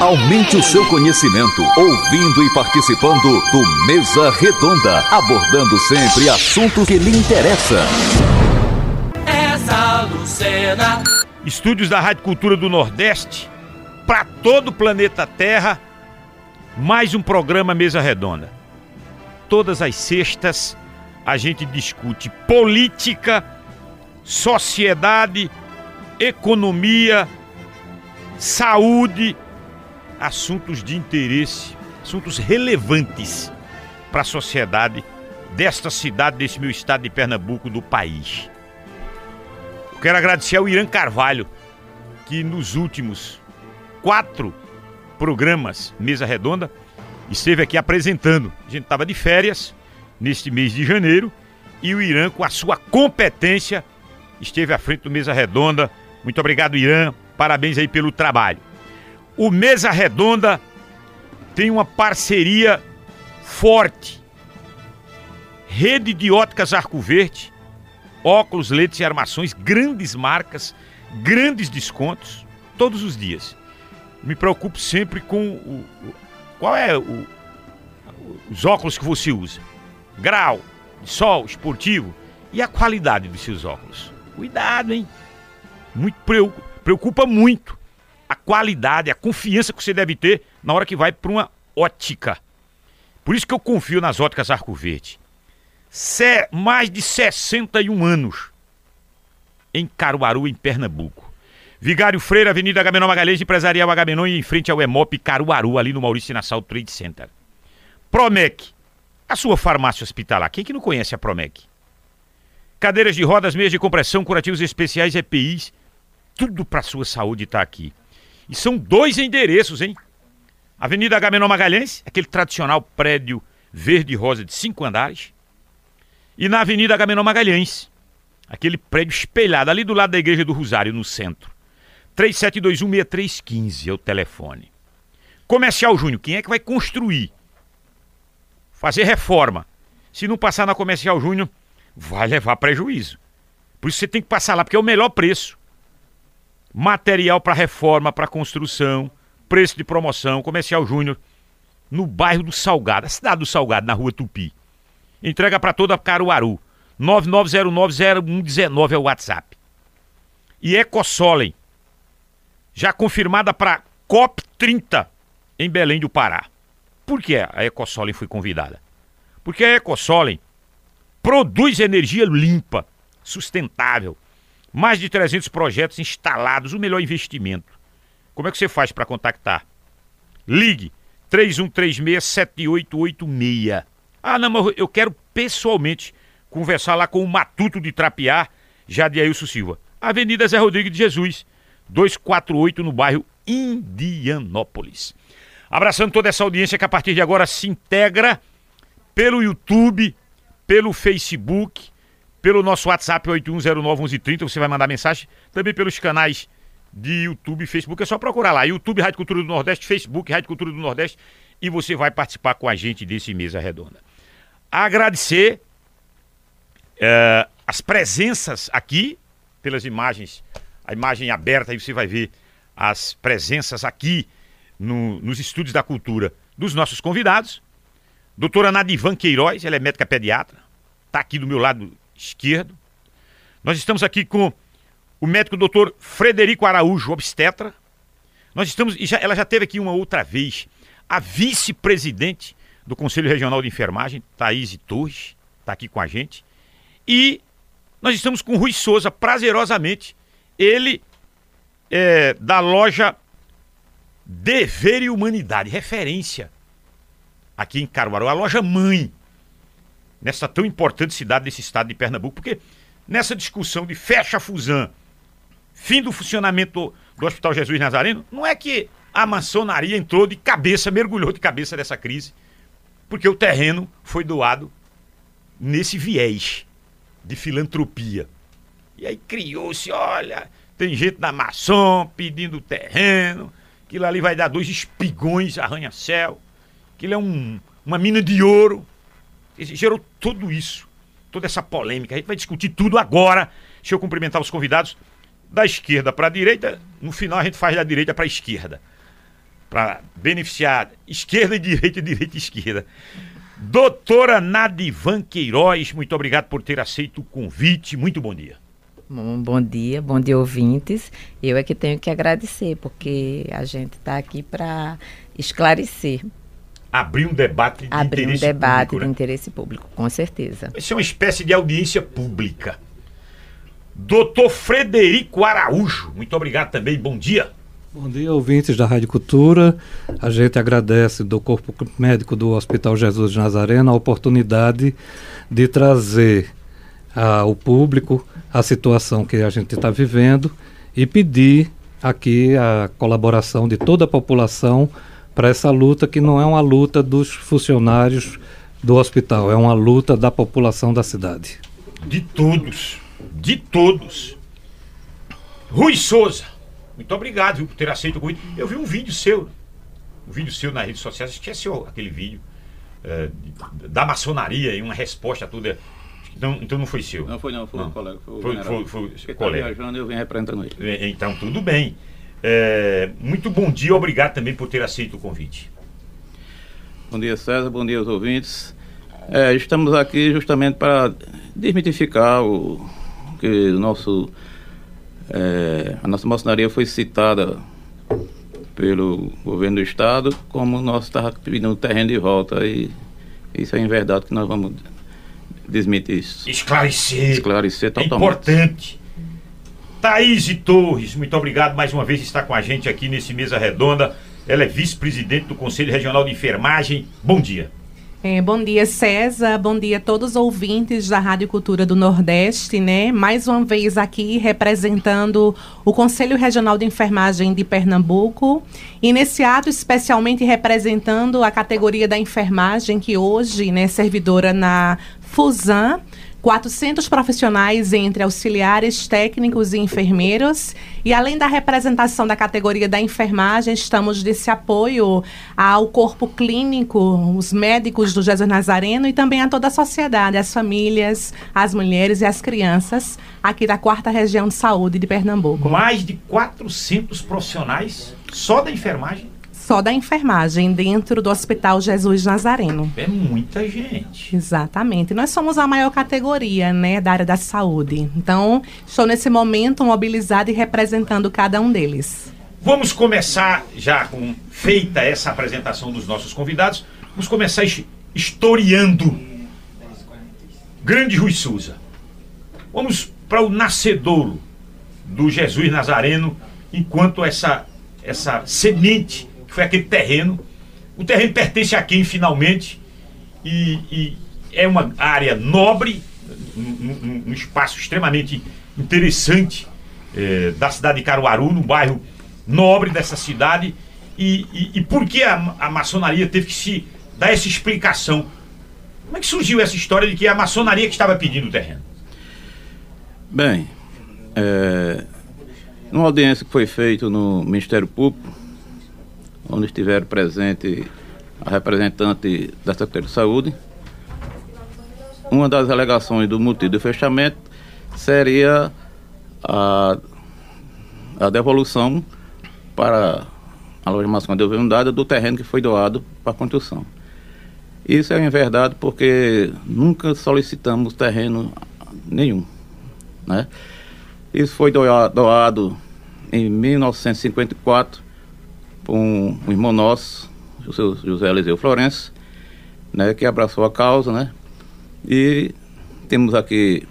Aumente o seu conhecimento ouvindo e participando do Mesa Redonda, abordando sempre assuntos que lhe interessam. Essa Lucena. Estúdios da Rádio Cultura do Nordeste, para todo o planeta Terra, mais um programa Mesa Redonda. Todas as sextas a gente discute política, sociedade, economia, saúde, assuntos de interesse, assuntos relevantes para a sociedade desta cidade, desse meu estado de Pernambuco, do país. Eu quero agradecer ao Irã Carvalho, que nos últimos quatro programas Mesa Redonda esteve aqui apresentando. A gente estava de férias neste mês de janeiro e o Irã, com a sua competência, esteve à frente do Mesa Redonda. Muito obrigado, Irã. Parabéns aí pelo trabalho. O Mesa Redonda tem uma parceria forte. Rede de óticas Arco Verde, óculos, lentes e armações, grandes marcas, grandes descontos, todos os dias. Me preocupo sempre com o, o qual é o, os óculos que você usa. Grau, sol, esportivo e a qualidade dos seus óculos. Cuidado, hein? Muito preocupa muito qualidade, a confiança que você deve ter na hora que vai para uma ótica. Por isso que eu confio nas óticas Arco Verde. Cé, mais de 61 anos em Caruaru, em Pernambuco. Vigário Freire, Avenida Agamenon Magalhães, Empresarial Agamenon em frente ao Emop Caruaru, ali no Maurício Nassau Trade Center. Promec, a sua farmácia hospitalar. Quem que não conhece a Promec? Cadeiras de rodas, meias de compressão, curativos especiais, EPIs, tudo para sua saúde está aqui. E são dois endereços, hein? Avenida Agamenon Magalhães, aquele tradicional prédio verde e rosa de cinco andares. E na Avenida Agamenon Magalhães, aquele prédio espelhado ali do lado da Igreja do Rosário, no centro. 37216315 é o telefone. Comercial Júnior, quem é que vai construir? Fazer reforma. Se não passar na Comercial Júnior, vai levar prejuízo. Por isso você tem que passar lá, porque é o melhor preço material para reforma, para construção, preço de promoção, comercial júnior, no bairro do Salgado, a cidade do Salgado, na rua Tupi. Entrega para toda Caruaru. 99090119 é o WhatsApp. E Ecosolen, já confirmada para COP30 em Belém do Pará. Por que a Ecosolen foi convidada? Porque a Ecosolen produz energia limpa, sustentável, mais de 300 projetos instalados, o melhor investimento. Como é que você faz para contactar? Ligue 3136-7886. Ah, não, mas eu quero pessoalmente conversar lá com o Matuto de Trapiar, Jadiailson Silva. Avenida Zé Rodrigues de Jesus, 248, no bairro Indianópolis. Abraçando toda essa audiência que a partir de agora se integra pelo YouTube, pelo Facebook, pelo nosso WhatsApp 81091130, você vai mandar mensagem. Também pelos canais de YouTube e Facebook. É só procurar lá. YouTube Rádio Cultura do Nordeste, Facebook Rádio Cultura do Nordeste. E você vai participar com a gente desse Mesa Redonda. Agradecer é, as presenças aqui, pelas imagens, a imagem aberta, aí você vai ver as presenças aqui no, nos estúdios da cultura dos nossos convidados. Doutora Nadivan Queiroz, ela é médica pediatra, está aqui do meu lado esquerdo. Nós estamos aqui com o médico doutor Frederico Araújo, obstetra. Nós estamos, e já, ela já teve aqui uma outra vez, a vice-presidente do Conselho Regional de Enfermagem, Thaís Torres, está aqui com a gente. E nós estamos com o Rui Souza, prazerosamente, ele é, da loja Dever e Humanidade, referência aqui em Caruaru, a loja mãe nessa tão importante cidade desse estado de Pernambuco, porque nessa discussão de fecha a Fusan, fim do funcionamento do Hospital Jesus Nazareno, não é que a maçonaria entrou de cabeça, mergulhou de cabeça nessa crise, porque o terreno foi doado nesse viés de filantropia. E aí criou-se, olha, tem gente da maçom pedindo terreno, aquilo ali vai dar dois espigões arranha-céu, aquilo é um, uma mina de ouro gerou tudo isso, toda essa polêmica. A gente vai discutir tudo agora. Deixa eu cumprimentar os convidados da esquerda para a direita. No final a gente faz da direita para a esquerda. para beneficiar esquerda e direita, direita e esquerda. Doutora Nadivan Queiroz, muito obrigado por ter aceito o convite. Muito bom dia. Bom, bom dia, bom dia, ouvintes. Eu é que tenho que agradecer, porque a gente está aqui para esclarecer. Abrir um debate de Abrir interesse um debate público, de né? interesse público, com certeza. Isso é uma espécie de audiência pública. Doutor Frederico Araújo, muito obrigado também, bom dia. Bom dia, ouvintes da Rádio Cultura. A gente agradece do Corpo Médico do Hospital Jesus de Nazareno a oportunidade de trazer ao público a situação que a gente está vivendo e pedir aqui a colaboração de toda a população para essa luta que não é uma luta dos funcionários do hospital, é uma luta da população da cidade. De todos, de todos. Rui Souza, muito obrigado viu, por ter aceito o convite. Eu vi um vídeo seu, um vídeo seu nas redes sociais, é seu aquele vídeo de- da maçonaria e uma resposta a tudo. Então, então não foi seu. Não foi não, foi Não. o colega. Foi, o Foi- foi- foi Porque tá colega. viajando eu vim representando ele. Então tudo bem. Eh, muito bom dia, obrigado também por ter aceito o convite. Bom dia César, bom dia aos ouvintes. É, estamos aqui justamente para desmitificar o que o nosso, é, a nossa maçonaria foi citada pelo governo do estado como nós estava pedindo o terreno de volta e isso é em verdade que nós vamos desmentir isso. Esclarecer. Esclarecer É totalmente. importante. Thaís Torres, muito obrigado mais uma vez estar com a gente aqui nesse Mesa Redonda. Ela é vice-presidente do Conselho Regional de Enfermagem. Bom dia. É, bom dia, César. Bom dia a todos os ouvintes da Rádio Cultura do Nordeste, né? Mais uma vez aqui representando o Conselho Regional de Enfermagem de Pernambuco. E nesse ato, especialmente representando a categoria da enfermagem, que hoje né, é servidora na FUSAM. 400 profissionais entre auxiliares, técnicos e enfermeiros. E além da representação da categoria da enfermagem, estamos desse apoio ao corpo clínico, os médicos do Jesus Nazareno e também a toda a sociedade, as famílias, as mulheres e as crianças aqui da quarta região de saúde de Pernambuco. Mais de 400 profissionais só da enfermagem. Só da enfermagem dentro do Hospital Jesus Nazareno. É muita gente. Exatamente. Nós somos a maior categoria, né, da área da saúde. Então, estou nesse momento mobilizada e representando cada um deles. Vamos começar, já com feita essa apresentação dos nossos convidados, vamos começar his- historiando. Grande Rui Souza. Vamos para o nascedouro do Jesus Nazareno, enquanto essa, essa semente, que foi aquele terreno, o terreno pertence a quem finalmente? E, e é uma área nobre, num- num espaço extremamente interessante eh, da cidade de Caruaru, no bairro nobre dessa cidade. E, e- e por que a, a maçonaria teve que se dar essa explicação? Como é que surgiu essa história de que a maçonaria que estava pedindo o terreno? Bem, é, numa audiência que foi feita no Ministério Público, onde estiveram presentes a representante da Secretaria de Saúde, uma das alegações do motivo do fechamento seria a, a devolução para a loja maçônica de Unidade do terreno que foi doado para a construção. Isso é verdade porque nunca solicitamos terreno nenhum né? Isso foi doa- doado em 1954 por um, um irmão nosso, o seu José Eliseu Florencio, né, que abraçou a causa, né? E temos aqui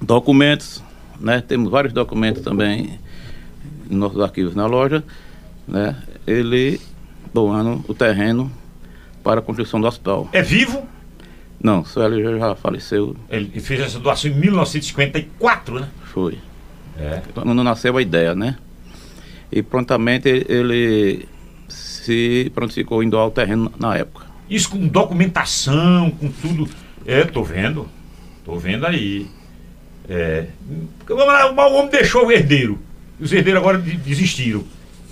documentos, né? Temos vários documentos também em nossos arquivos na loja, né? Ele doando o terreno para a construção do hospital. É vivo? Não, o seu Eliseu já faleceu, Ele fez essa doação em 1954, né? foi. É. quando nasceu a ideia, né? E prontamente ele se prontificou em doar o terreno na época. Isso com documentação, com tudo. É, tô vendo. Tô vendo aí. É. Vamos lá, o homem deixou o herdeiro. Os herdeiros agora de- desistiram.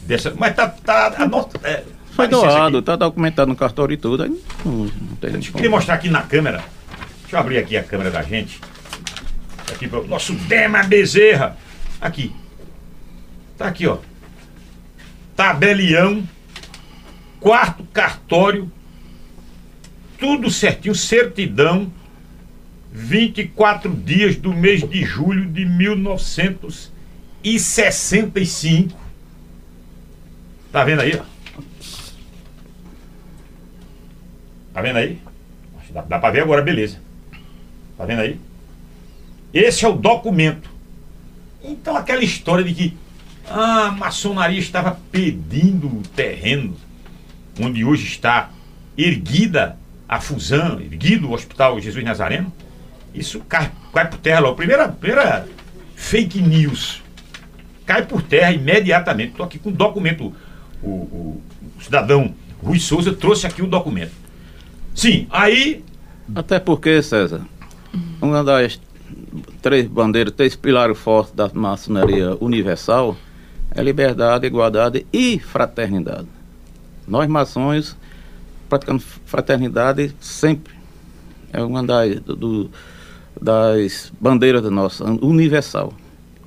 Dessa, mas tá. tá a nota, é, Foi doado, tá documentado no cartório e tudo. Aí não, não tem Eu queria mostrar aqui na câmera. Deixa eu abrir aqui a câmera da gente. Aqui o nosso Dema Bezerra. Aqui. Tá aqui, ó. Tabelião quarto, cartório, tudo certinho, certidão, 24 dias do mês de julho de 1965. Tá vendo aí? Tá vendo aí? Dá, dá pra ver agora, beleza. Tá vendo aí? Esse é o documento. Então aquela história de que a maçonaria estava pedindo o terreno onde hoje está erguida a fusão, erguido o Hospital Jesus Nazareno, isso cai, cai por terra logo. Primeira, primeira fake news. Cai por terra imediatamente. Estou aqui com o documento. O, o, o cidadão Rui Souza trouxe aqui o documento. Sim, aí. Até porque, César, uma das três bandeiras, três pilares fortes da maçonaria universal é liberdade, igualdade e fraternidade. Nós maçons praticamos fraternidade sempre. É uma das, do, das bandeiras da nossa, universal.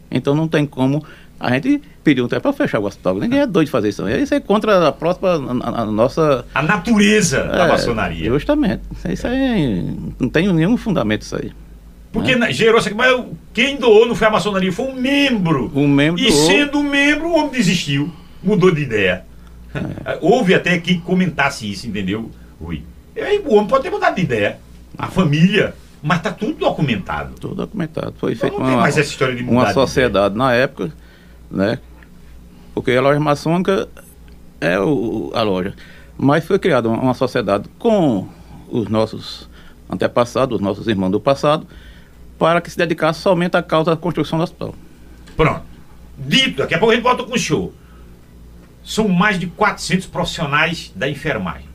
Então não tem como a gente pedir um tempo para fechar o hospital. Ninguém é doido de fazer isso. Isso é contra a própria a, a nossa. A natureza é, da maçonaria. Justamente. Isso aí não tem nenhum fundamento isso aí. Porque né? gerou aqui, mas quem doou não foi a maçonaria, foi um membro. Um membro E doou. sendo membro, o homem desistiu, mudou de ideia. É. Houve até quem comentasse isso, entendeu, Rui? Aí, o homem pode ter mudado de ideia. A família. Mas está tudo documentado. Tudo documentado. Foi então, feito uma, mais essa história de mudar uma sociedade na época, né? Porque a loja maçônica é o, a loja. Mas foi criada uma, uma sociedade com os nossos antepassados, os nossos irmãos do passado, para que se dedicasse somente à causa da construção do hospital. Pronto. Dito, daqui a pouco a gente volta com o show. São mais de 400 profissionais da enfermagem.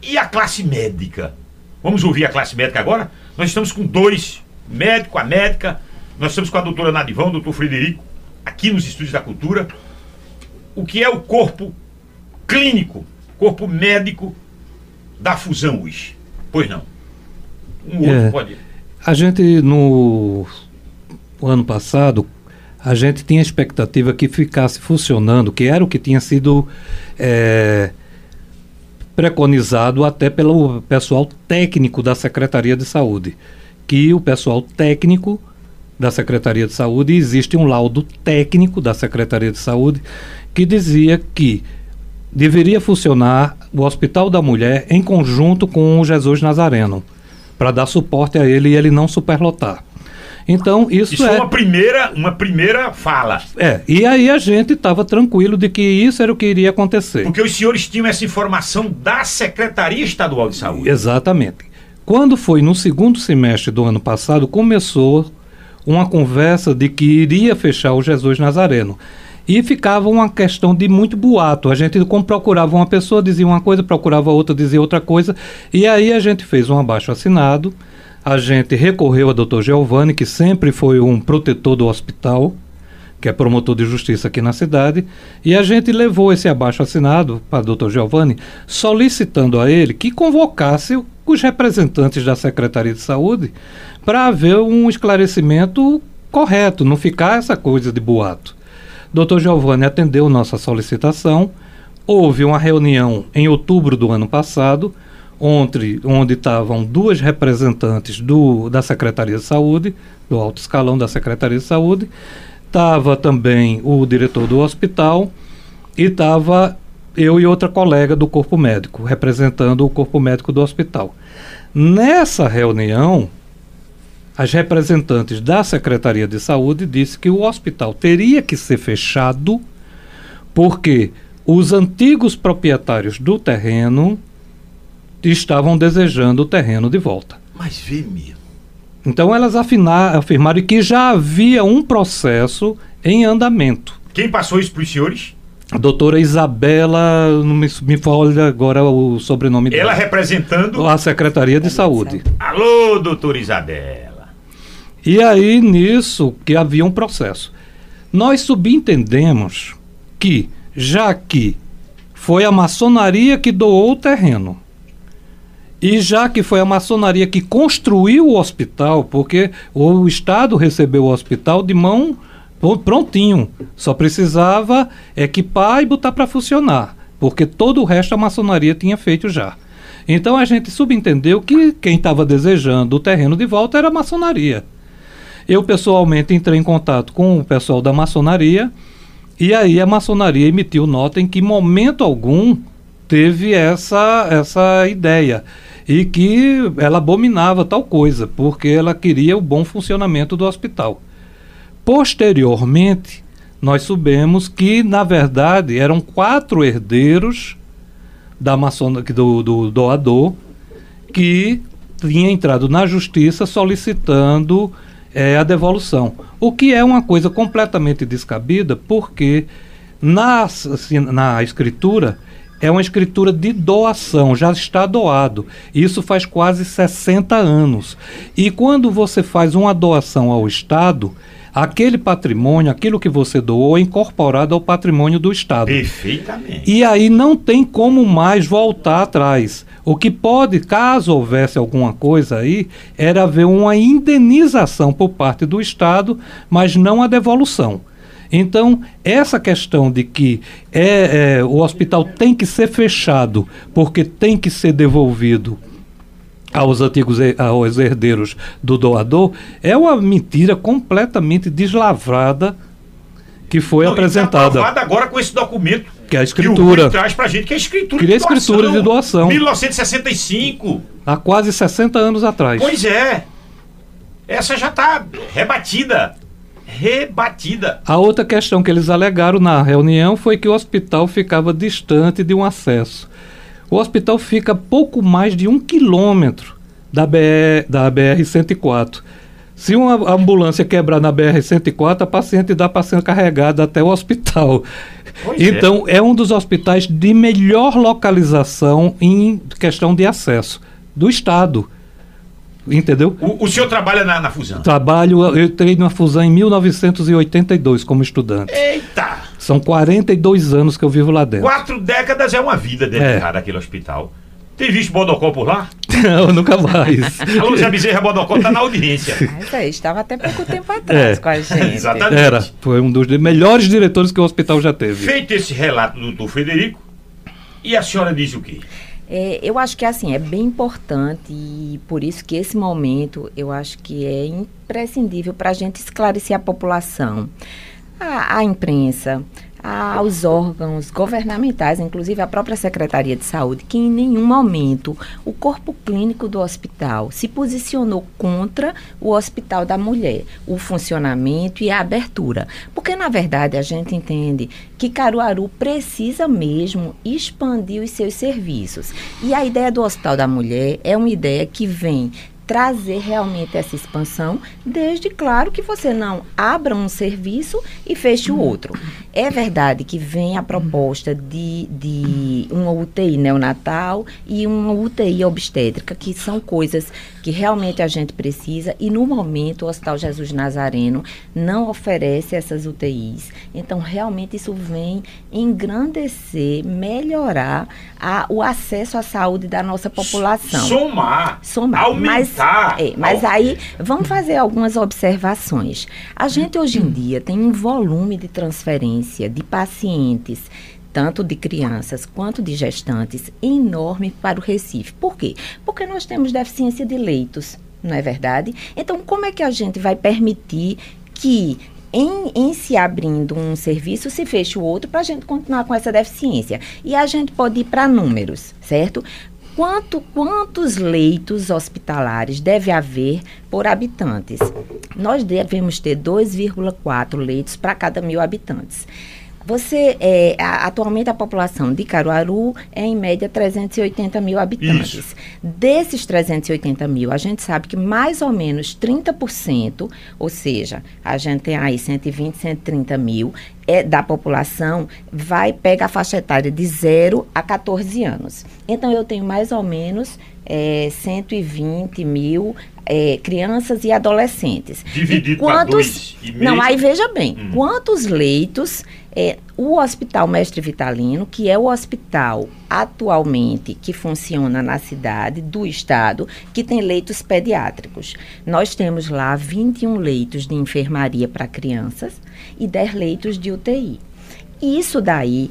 E a classe médica? Vamos ouvir a classe médica agora? Nós estamos com dois, médico, a médica, nós estamos com a doutora Nadivão, o doutor Frederico, aqui nos Estúdios da Cultura. O que é o corpo clínico, corpo médico da fusão hoje? Pois não. Um outro é. pode a gente, no ano passado, a gente tinha expectativa que ficasse funcionando, que era o que tinha sido é, preconizado até pelo pessoal técnico da Secretaria de Saúde. Que o pessoal técnico da Secretaria de Saúde, existe um laudo técnico da Secretaria de Saúde que dizia que deveria funcionar o Hospital da Mulher em conjunto com o Jesus Nazareno para dar suporte a ele e ele não superlotar. Então, isso, isso é uma primeira, uma primeira fala. É, e aí a gente estava tranquilo de que isso era o que iria acontecer. Porque os senhores tinham essa informação da Secretaria Estadual de Saúde. Exatamente. Quando foi no segundo semestre do ano passado, começou uma conversa de que iria fechar o Jesus Nazareno. E ficava uma questão de muito boato. A gente, como procurava uma pessoa, dizia uma coisa, procurava outra, dizia outra coisa. E aí a gente fez um abaixo assinado. A gente recorreu a doutor Giovanni, que sempre foi um protetor do hospital, que é promotor de justiça aqui na cidade, e a gente levou esse abaixo assinado para o doutor Giovanni, solicitando a ele que convocasse os representantes da Secretaria de Saúde para haver um esclarecimento correto, não ficar essa coisa de boato. Dr. Giovanni atendeu nossa solicitação. Houve uma reunião em outubro do ano passado, onde, onde estavam duas representantes do, da Secretaria de Saúde, do alto escalão da Secretaria de Saúde, estava também o diretor do hospital e estava eu e outra colega do corpo médico, representando o corpo médico do hospital. Nessa reunião, as representantes da Secretaria de Saúde disse que o hospital teria que ser fechado porque os antigos proprietários do terreno estavam desejando o terreno de volta. Mas vê mesmo. Então elas afinar, afirmaram que já havia um processo em andamento. Quem passou isso para os senhores? A doutora Isabela, não me, me fala agora o sobrenome Ela dela. Ela representando a Secretaria de Saúde. Alô, doutora Isabela. E aí nisso que havia um processo. Nós subentendemos que, já que foi a maçonaria que doou o terreno, e já que foi a maçonaria que construiu o hospital, porque o Estado recebeu o hospital de mão prontinho, só precisava equipar e botar para funcionar. porque todo o resto a maçonaria tinha feito já. Então a gente subentendeu que quem estava desejando o terreno de volta era a maçonaria. Eu pessoalmente entrei em contato com o pessoal da maçonaria e aí a maçonaria emitiu nota em que momento algum teve essa essa ideia e que ela abominava tal coisa, porque ela queria o bom funcionamento do hospital. Posteriormente, nós soubemos que, na verdade, eram quatro herdeiros da maçona, do, do doador que tinha entrado na justiça solicitando é, a devolução. O que é uma coisa completamente descabida, porque na, assim, na escritura é uma escritura de doação, já está doado. Isso faz quase 60 anos. E quando você faz uma doação ao Estado, aquele patrimônio, aquilo que você doou, é incorporado ao patrimônio do Estado. Perfeitamente. E aí não tem como mais voltar atrás. O que pode, caso houvesse alguma coisa aí, era haver uma indenização por parte do Estado, mas não a devolução. Então, essa questão de que é, é, o hospital tem que ser fechado porque tem que ser devolvido aos antigos aos herdeiros do doador é uma mentira completamente deslavrada que foi Não, apresentada. Tá agora com esse documento que é a escritura. Que o traz pra gente que é a escritura Queria de doação. escritura de doação. 1965. Há quase 60 anos atrás. Pois é. Essa já está rebatida rebatida. A outra questão que eles alegaram na reunião foi que o hospital ficava distante de um acesso. O hospital fica pouco mais de um quilômetro da, BR, da BR-104. Se uma ambulância quebrar na BR-104, a paciente dá para ser carregada até o hospital. Pois é. então, é. é um dos hospitais de melhor localização em questão de acesso do Estado. Entendeu? O, o senhor trabalha na, na Fusão? Trabalho, eu entrei na Fusão em 1982 como estudante. Eita! São 42 anos que eu vivo lá dentro. Quatro décadas é uma vida dentro é. daquele hospital. Tem visto Bodocó por lá? Não, nunca mais. a Lúcia Bezerra Bodocó está na audiência. Mas aí, estava até pouco tempo atrás é. com a gente. Exatamente. Era, foi um dos melhores diretores que o hospital já teve. Feito esse relato do doutor Frederico, e a senhora diz o quê? É, eu acho que assim é bem importante e por isso que esse momento eu acho que é imprescindível para a gente esclarecer a população, a, a imprensa, aos órgãos governamentais, inclusive a própria Secretaria de Saúde, que em nenhum momento o corpo clínico do hospital se posicionou contra o Hospital da Mulher, o funcionamento e a abertura. Porque, na verdade, a gente entende que Caruaru precisa mesmo expandir os seus serviços. E a ideia do Hospital da Mulher é uma ideia que vem trazer realmente essa expansão, desde claro que você não abra um serviço e feche o outro. É verdade que vem a proposta de, de uma UTI neonatal e uma UTI obstétrica, que são coisas que realmente a gente precisa e no momento o Hospital Jesus Nazareno não oferece essas UTIs. Então, realmente isso vem engrandecer, melhorar a, o acesso à saúde da nossa população. Somar. Somar. Aumentar. Mas, é, mas aí, vamos fazer algumas observações. A gente hoje em dia tem um volume de transferência de pacientes tanto de crianças quanto de gestantes, enorme para o Recife. Por quê? Porque nós temos deficiência de leitos, não é verdade? Então, como é que a gente vai permitir que em, em, se abrindo um serviço, se feche o outro para a gente continuar com essa deficiência. E a gente pode ir para números, certo? Quanto, quantos leitos hospitalares deve haver por habitantes? Nós devemos ter 2,4 leitos para cada mil habitantes. Você, é, a, atualmente a população de Caruaru é em média 380 mil habitantes. Isso. Desses 380 mil, a gente sabe que mais ou menos 30%, ou seja, a gente tem aí 120, 130 mil, é, da população vai pega a faixa etária de 0 a 14 anos. Então eu tenho mais ou menos é, 120 mil é, crianças e adolescentes. Dividido para dois e meio. Não, aí veja bem, hum. quantos leitos é, o Hospital Mestre Vitalino, que é o hospital atualmente que funciona na cidade do estado, que tem leitos pediátricos. Nós temos lá 21 leitos de enfermaria para crianças e 10 leitos de UTI. Isso daí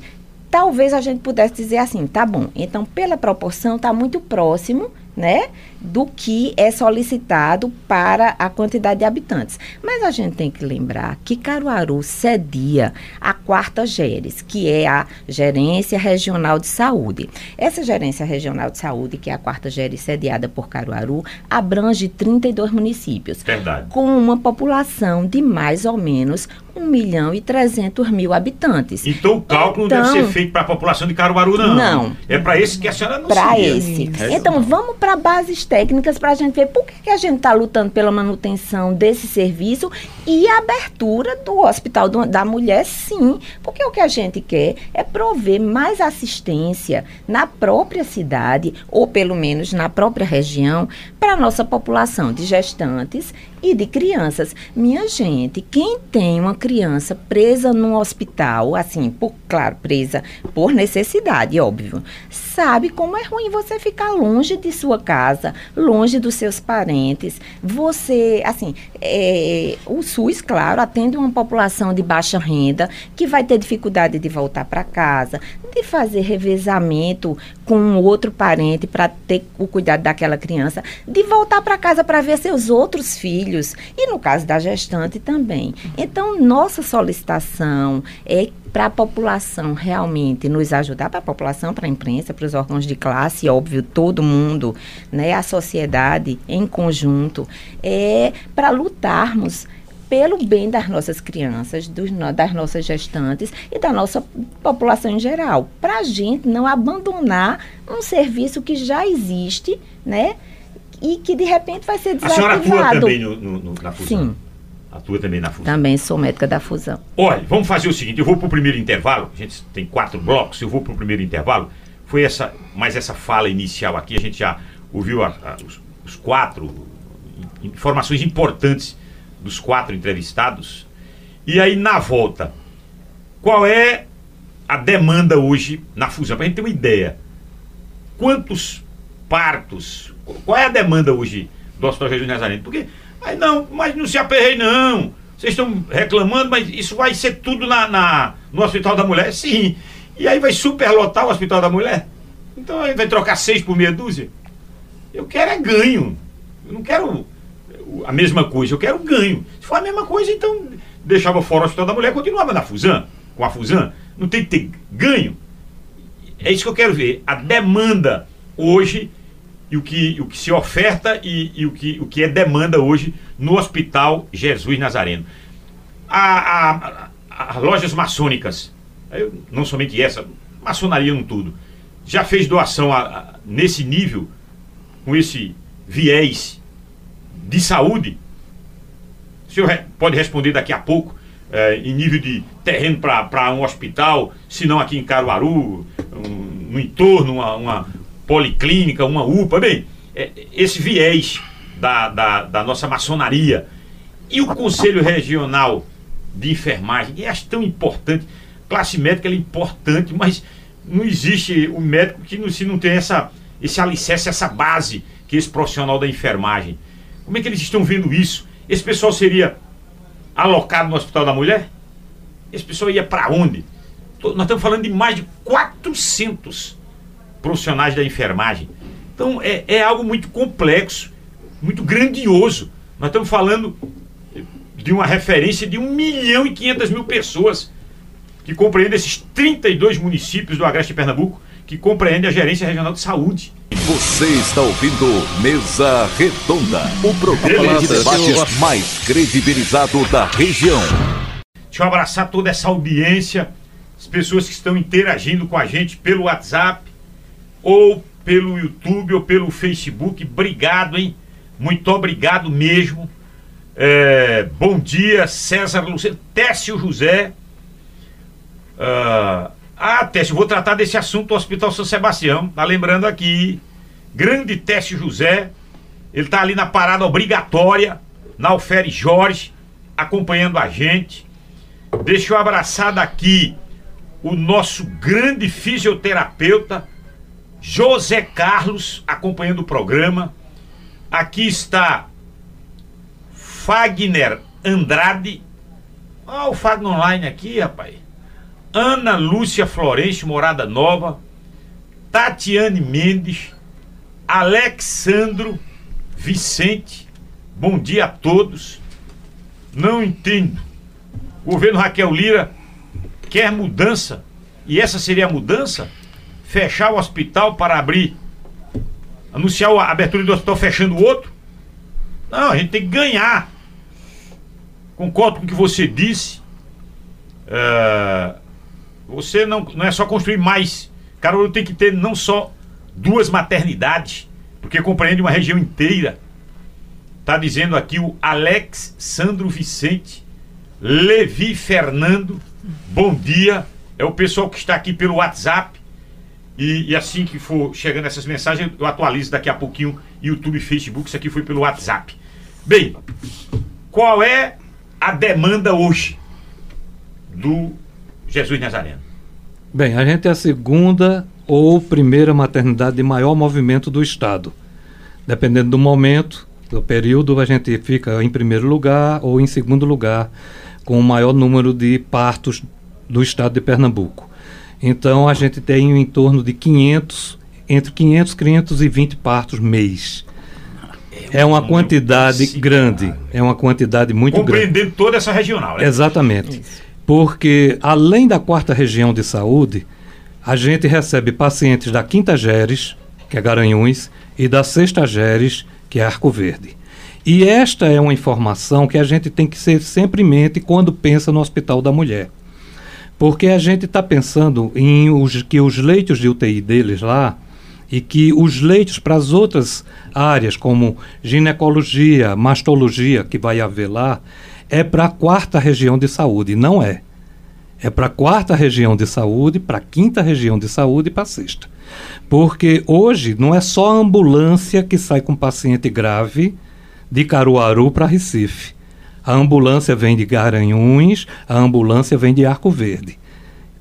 talvez a gente pudesse dizer assim, tá bom, então pela proporção está muito próximo né, do que é solicitado para a quantidade de habitantes. Mas a gente tem que lembrar que Caruaru cedia a quarta GERES, que é a Gerência Regional de Saúde. Essa Gerência Regional de Saúde, que é a quarta GERES sediada por Caruaru, abrange 32 municípios. Verdade. Com uma população de mais ou menos 1 milhão e 300 mil habitantes. Então o cálculo Então- não deve ser feito para a população de Caruaru, não. Não. É para esse que a senhora não Para esse. É, Então, vamos para bases técnicas para a gente ver por que, que a gente está lutando pela manutenção desse serviço e a abertura do Hospital do- da Mulher, sim. Porque o que a gente quer é prover mais assistência na própria cidade, ou pelo menos na própria região, para a nossa população de gestantes e de crianças. Minha gente, quem tem uma criança presa num hospital, assim, por, claro, presa por necessidade, óbvio, sabe como é ruim você ficar longe de sua casa, longe dos seus parentes. Você, assim, é, o SUS, claro, atende uma população de baixa renda que vai ter dificuldade de voltar para casa, de fazer revezamento com outro parente para ter o cuidado daquela criança, de voltar para casa para ver seus outros filhos e no caso da gestante também. Então, nossa solicitação é para a população realmente nos ajudar, para a população, para a imprensa, para os órgãos de classe, óbvio, todo mundo, né, a sociedade em conjunto, é para lutarmos pelo bem das nossas crianças, dos das nossas gestantes e da nossa população em geral. Para a gente não abandonar um serviço que já existe, né? E que de repente vai ser A senhora desativado. atua também no, no- na fusão? Sim, Atua também na fusão. também sou médica da fusão. Olha, vamos fazer o seguinte, eu vou para o primeiro intervalo, a gente tem quatro blocos, eu vou para o primeiro intervalo. Foi essa, mais essa fala inicial aqui, a gente já ouviu a- a- os, os quatro in- informações importantes dos quatro entrevistados. E aí, na volta, qual é a demanda hoje na fusão? Para a gente ter uma ideia. Quantos partos? Qual é a demanda hoje do Hospital Jesus Nazareno? Porque, aí não, mas não se aperrei não. Vocês estão reclamando, mas isso vai ser tudo na, na- no Hospital da Mulher? Sim. E aí vai superlotar o Hospital da Mulher? Então aí vai trocar seis por meia dúzia? Eu quero é ganho. Eu não quero a mesma coisa, eu quero ganho. Se for a mesma coisa, então deixava fora o Hospital da Mulher, continuava na Fusan, com a Fusan. Não tem que ter ganho. É isso que eu quero ver. A demanda hoje e o que, o que se oferta e, e o, que, o que é demanda hoje no Hospital Jesus Nazareno. As lojas maçônicas, não somente essa, maçonaria no tudo, já fez doação a- a- nesse nível, com esse viés de saúde? O senhor pode responder daqui a pouco, eh, em nível de terreno para um hospital, se não aqui em Caruaru, um- no entorno, uma, uma policlínica, uma UPA. Bem, eh, esse viés da, da, da nossa maçonaria e o Conselho Regional de Enfermagem, que acho tão importante. Classe médica é importante, mas não existe o médico que não, se não tem essa, esse alicerce, essa base que é esse profissional da enfermagem. Como é que eles estão vendo isso? Esse pessoal seria alocado no Hospital da Mulher? Esse pessoal ia para onde? Nós estamos falando de mais de 400 profissionais da enfermagem. Então é, é algo muito complexo, muito grandioso. Nós estamos falando de uma referência de 1 milhão e 500 mil pessoas que compreende esses 32 municípios do Agreste de Pernambuco, que compreende a Gerência Regional de Saúde. Você está ouvindo Mesa Redonda, o programa de debates mais credibilizado da região. Deixa eu abraçar toda essa audiência, as pessoas que estão interagindo com a gente pelo WhatsApp, ou pelo YouTube, ou pelo Facebook. Obrigado, hein? Muito obrigado mesmo. É, bom dia, César Luciano, Técio José. Ah, ah, Técio, vou tratar desse assunto do Hospital São Sebastião. Tá lembrando aqui. Grande Técio José. Ele tá ali na parada obrigatória, na Alfere Jorge, acompanhando a gente. Deixa eu abraçar daqui o nosso grande fisioterapeuta, José Carlos, acompanhando o programa. Aqui está Fagner Andrade. Olha o Fagner Online aqui, rapaz. Ana Lúcia Florencio, Morada Nova, Tatiane Mendes, Alexandro Vicente, bom dia a todos. Não entendo. O governo Raquel Lira quer mudança, e essa seria a mudança? Fechar o hospital para abrir, anunciar a abertura do hospital fechando o outro? Não, a gente tem que ganhar. Concordo com o que você disse. Uh, você não, não é só construir mais. Carol tem que ter não só duas maternidades, porque compreende uma região inteira. Está dizendo aqui o Alex Sandro Vicente, Levi Fernando, bom dia. É o pessoal que está aqui pelo WhatsApp. E, e, assim que for chegando essas mensagens, eu atualizo daqui a pouquinho YouTube e Facebook. Isso aqui foi pelo WhatsApp. Bem, qual é a demanda hoje do Jesus Nazareno? Bem, a gente é a segunda ou primeira maternidade de maior movimento do Estado. Dependendo do momento, do período, a gente fica em primeiro lugar ou em segundo lugar, com o maior número de partos do Estado de Pernambuco. Então, a gente tem em torno de 500, entre 500 e 520 partos mês. É uma quantidade grande, é uma quantidade muito grande. Compreendendo toda essa regional, né? Exatamente. Porque, além da quarta região de saúde, a gente recebe pacientes da Quinta Geres, que é Garanhuns, e da Sexta Geres, que é Arco Verde. E esta é uma informação que a gente tem que ser sempre em mente quando pensa no Hospital da Mulher. Porque a gente está pensando em os, que os leitos de UTI deles lá e que os leitos para as outras áreas, como ginecologia, mastologia, que vai haver lá, é para a quarta região de saúde. Não é. É para a quarta região de saúde, para a quinta região de saúde e para a sexta. Porque hoje não é só a ambulância que sai com paciente grave de Caruaru para Recife. A ambulância vem de Garanhuns, a ambulância vem de Arco Verde.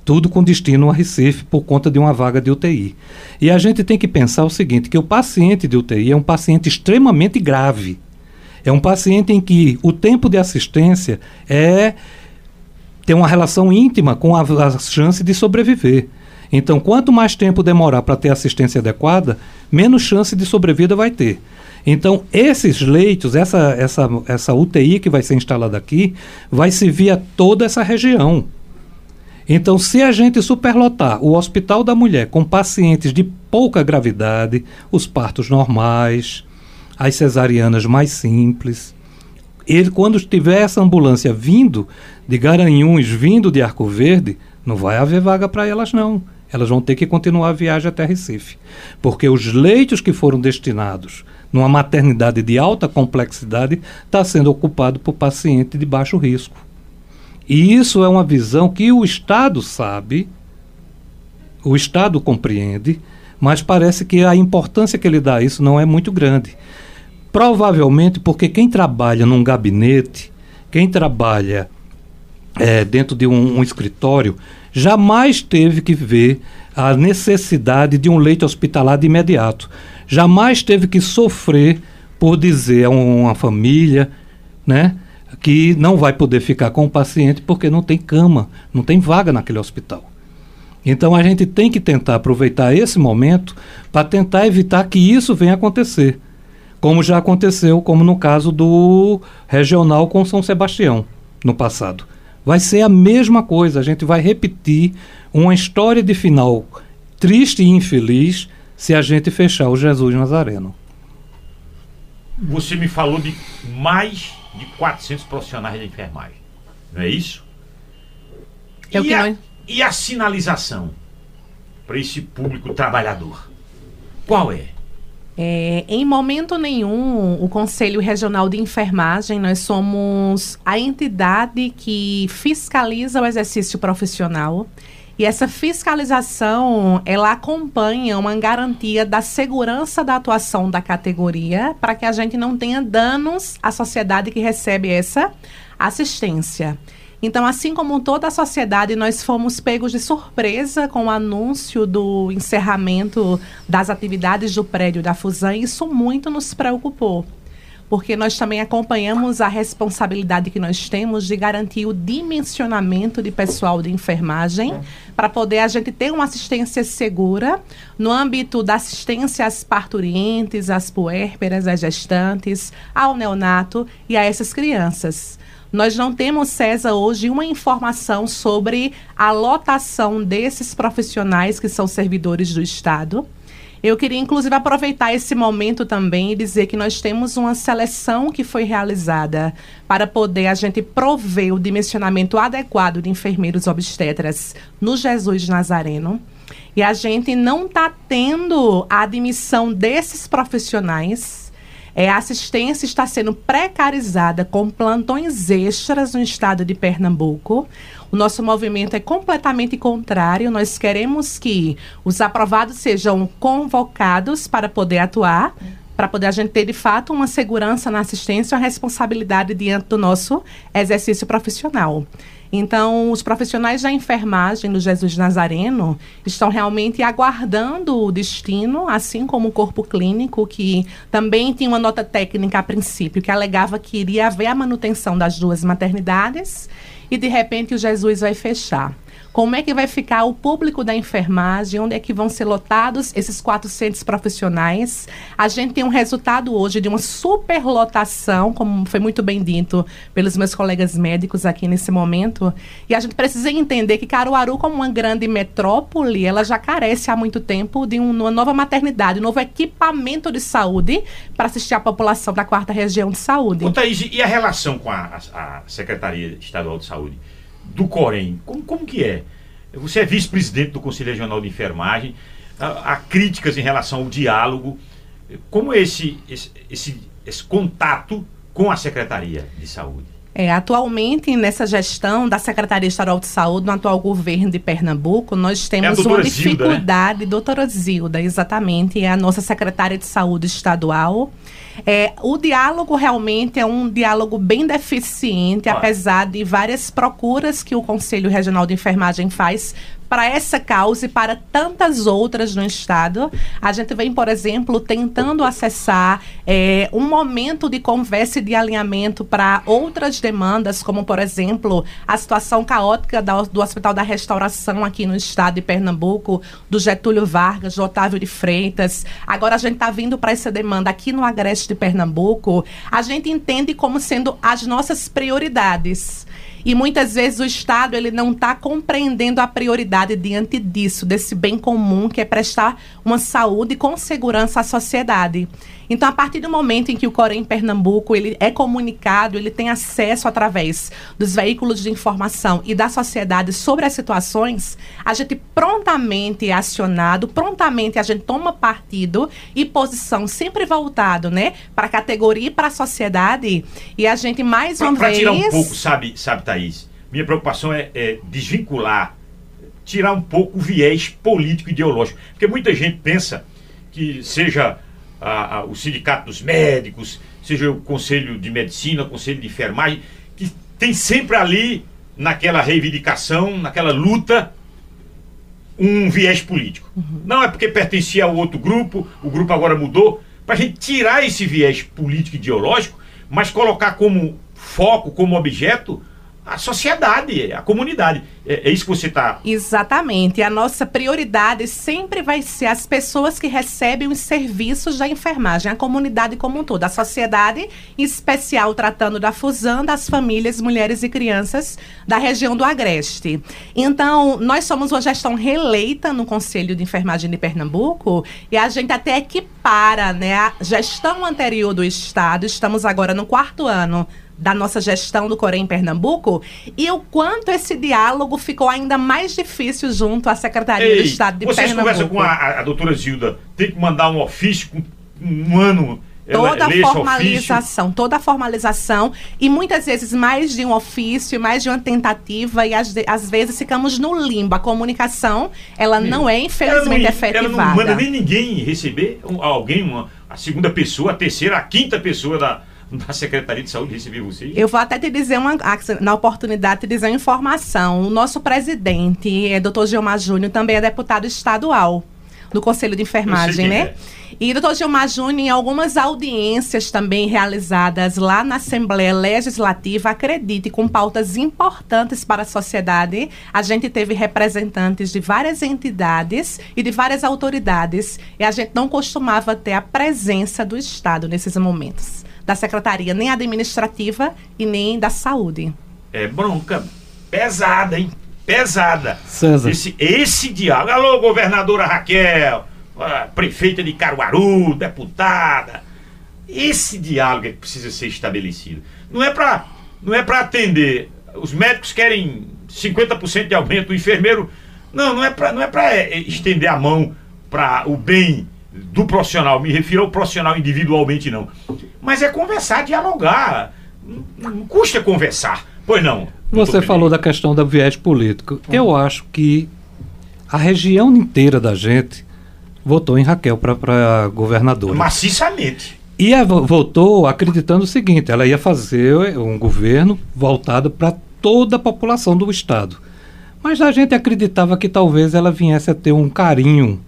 Tudo com destino a Recife por conta de uma vaga de UTI. E a gente tem que pensar o seguinte, que o paciente de UTI é um paciente extremamente grave. É um paciente em que o tempo de assistência é tem uma relação íntima com a, a chance de sobreviver. Então, quanto mais tempo demorar para ter assistência adequada, menos chance de sobrevida vai ter. Então, esses leitos, essa, essa, essa UTI que vai ser instalada aqui, vai servir a toda essa região. Então, se a gente superlotar o Hospital da Mulher com pacientes de pouca gravidade, os partos normais, as cesarianas mais simples, ele, quando tiver essa ambulância vindo de Garanhuns, vindo de Arco Verde, não vai haver vaga para elas, não. Elas vão ter que continuar a viagem até Recife. Porque os leitos que foram destinados numa maternidade de alta complexidade está sendo ocupado por paciente de baixo risco. E isso é uma visão que o Estado sabe, o Estado compreende, mas parece que a importância que ele dá a isso não é muito grande. Provavelmente porque quem trabalha num gabinete, quem trabalha é, dentro de um, um escritório, jamais teve que ver a necessidade de um leito hospitalar de imediato. Jamais teve que sofrer por dizer a uma família, né, que não vai poder ficar com o paciente porque não tem cama, não tem vaga naquele hospital. Então a gente tem que tentar aproveitar esse momento para tentar evitar que isso venha acontecer como já aconteceu, como no caso do regional com São Sebastião no passado. Vai ser a mesma coisa, a gente vai repetir uma história de final triste e infeliz se a gente fechar o Jesus Nazareno. Você me falou de mais de 400 profissionais de enfermagem, não é isso? É e, a, e a sinalização para esse público trabalhador? Qual é? É, em momento nenhum, o Conselho Regional de Enfermagem, nós somos a entidade que fiscaliza o exercício profissional. E essa fiscalização, ela acompanha uma garantia da segurança da atuação da categoria para que a gente não tenha danos à sociedade que recebe essa assistência. Então, assim como toda a sociedade, nós fomos pegos de surpresa com o anúncio do encerramento das atividades do prédio da Fusan isso muito nos preocupou. porque nós também acompanhamos a responsabilidade que nós temos de garantir o dimensionamento de pessoal de enfermagem para poder a gente ter uma assistência segura no âmbito da assistência às parturientes, às puérperas, às gestantes, ao neonato e a essas crianças. Nós não temos, César, hoje uma informação sobre a lotação desses profissionais que são servidores do Estado. Eu queria, inclusive, aproveitar esse momento também e dizer que nós temos uma seleção que foi realizada para poder a gente prover o dimensionamento adequado de enfermeiros obstetras no Jesus Nazareno. E a gente não está tendo a admissão desses profissionais. É, a assistência está sendo precarizada com plantões extras no estado de Pernambuco. O nosso movimento é completamente contrário. Nós queremos que os aprovados sejam convocados para poder atuar, para poder a gente ter de fato uma segurança na assistência e uma responsabilidade diante do nosso exercício profissional. Então, os profissionais da enfermagem do Jesus Nazareno estão realmente aguardando o destino, assim como o corpo clínico, que também tinha uma nota técnica a princípio, que alegava que iria haver a manutenção das duas maternidades e de repente o Jesus vai fechar. Como é que vai ficar o público da enfermagem? Onde é que vão ser lotados esses 400 profissionais? A gente tem um resultado hoje de uma superlotação, como foi muito bem dito pelos meus colegas médicos aqui nesse momento. E a gente precisa entender que Caruaru, como uma grande metrópole, ela já carece há muito tempo de um, uma nova maternidade, um novo equipamento de saúde para assistir a população da quarta região de saúde. Ô, Thaís, e a relação com a, a, a Secretaria Estadual de Saúde? Do Corém. Como, como que é? Você é vice-presidente do Conselho Regional de Enfermagem, há, há, críticas em relação ao diálogo. Como é esse, esse, esse, esse contato com a Secretaria de Saúde? É, atualmente, nessa gestão da Secretaria Estadual de Saúde, no atual governo de Pernambuco, nós temos é uma dificuldade. Zilda, né? Doutora Zilda, exatamente, é a nossa secretária de Saúde estadual. É, o diálogo realmente é um diálogo bem deficiente, Olha. apesar de várias procuras que o Conselho Regional de Enfermagem faz para essa causa e para tantas outras no Estado. A gente vem, por exemplo, tentando acessar é, um momento de conversa e de alinhamento para outras demandas, como, por exemplo, a situação caótica da, do Hospital da Restauração aqui no Estado de Pernambuco, do Getúlio Vargas, do Otávio de Freitas. Agora a gente está vindo para essa demanda aqui no Agreste de Pernambuco. A gente entende como sendo as nossas prioridades. E muitas vezes o Estado ele não está compreendendo a prioridade diante disso, desse bem comum que é prestar uma saúde com segurança à sociedade. Então, a partir do momento em que o Corém Pernambuco ele é comunicado, ele tem acesso através dos veículos de informação e da sociedade sobre as situações, a gente prontamente é acionado, prontamente a gente toma partido e posição sempre voltado, né, para a categoria e para a sociedade. E a gente mais pra, uma pra vez. Para tirar um pouco, sabe, sabe, Thaís? Minha preocupação é, é desvincular, tirar um pouco o viés político ideológico, porque muita gente pensa que seja a, a, o Sindicato dos Médicos, seja o Conselho de Medicina, o Conselho de Enfermagem, que tem sempre ali, naquela reivindicação, naquela luta, um viés político. Uhum. Não é porque pertencia ao outro grupo, o grupo agora mudou, para a gente tirar esse viés político ideológico, mas colocar como foco, como objeto, a sociedade, a comunidade. É, é isso que você está. Exatamente. A nossa prioridade sempre vai ser as pessoas que recebem os serviços da enfermagem, a comunidade como um todo, a sociedade, em especial tratando da fusão das famílias, mulheres e crianças da região do Agreste. Então, nós somos uma gestão reeleita no Conselho de Enfermagem de Pernambuco e a gente até equipara né, a gestão anterior do Estado. Estamos agora no quarto ano da nossa gestão do Corém em Pernambuco e o quanto esse diálogo ficou ainda mais difícil junto à Secretaria Ei, do Estado de vocês Pernambuco. Vocês conversam com a, a, doutora Zilda, tem que mandar um ofício com um ano toda a formalização, toda a formalização e muitas vezes mais de um ofício, mais de uma tentativa e às, às vezes ficamos no limbo. A comunicação, ela Meu, não é infelizmente ela não, efetivada. Ela não manda nem ninguém receber alguém, uma, a segunda pessoa, a terceira, a quinta pessoa da, da Secretaria de Saúde receber vocês? Eu vou até te dizer uma, na oportunidade, te dizer uma informação. O nosso presidente, é Dr. Gilmar Júnior, também é deputado estadual. do Conselho de Enfermagem, né? É. E doutor Gilmar Júnior, em algumas audiências também realizadas lá na Assembleia Legislativa, acredite, com pautas importantes para a sociedade, a gente teve representantes de várias entidades e de várias autoridades, e a gente não costumava ter a presença do Estado nesses momentos, da Secretaria, nem administrativa e nem da saúde. É bronca pesada, hein? Pesada. César. Esse, esse diálogo. Alô, governadora Raquel, prefeita de Caruaru, deputada. Esse diálogo é que precisa ser estabelecido. Não é para não é para atender. Os médicos querem 50% de aumento, o enfermeiro não, não é para não é para estender a mão para o bem do profissional. Me refiro ao profissional individualmente não. Mas é conversar, dialogar. Não, não custa conversar. Pois não. Você falou da questão do viés político. Eu acho que a região inteira da gente votou em Raquel para governadora. maciçamente. E votou acreditando o seguinte: ela ia fazer um governo voltado para toda a população do Estado. Mas a gente acreditava que talvez ela viesse a ter um carinho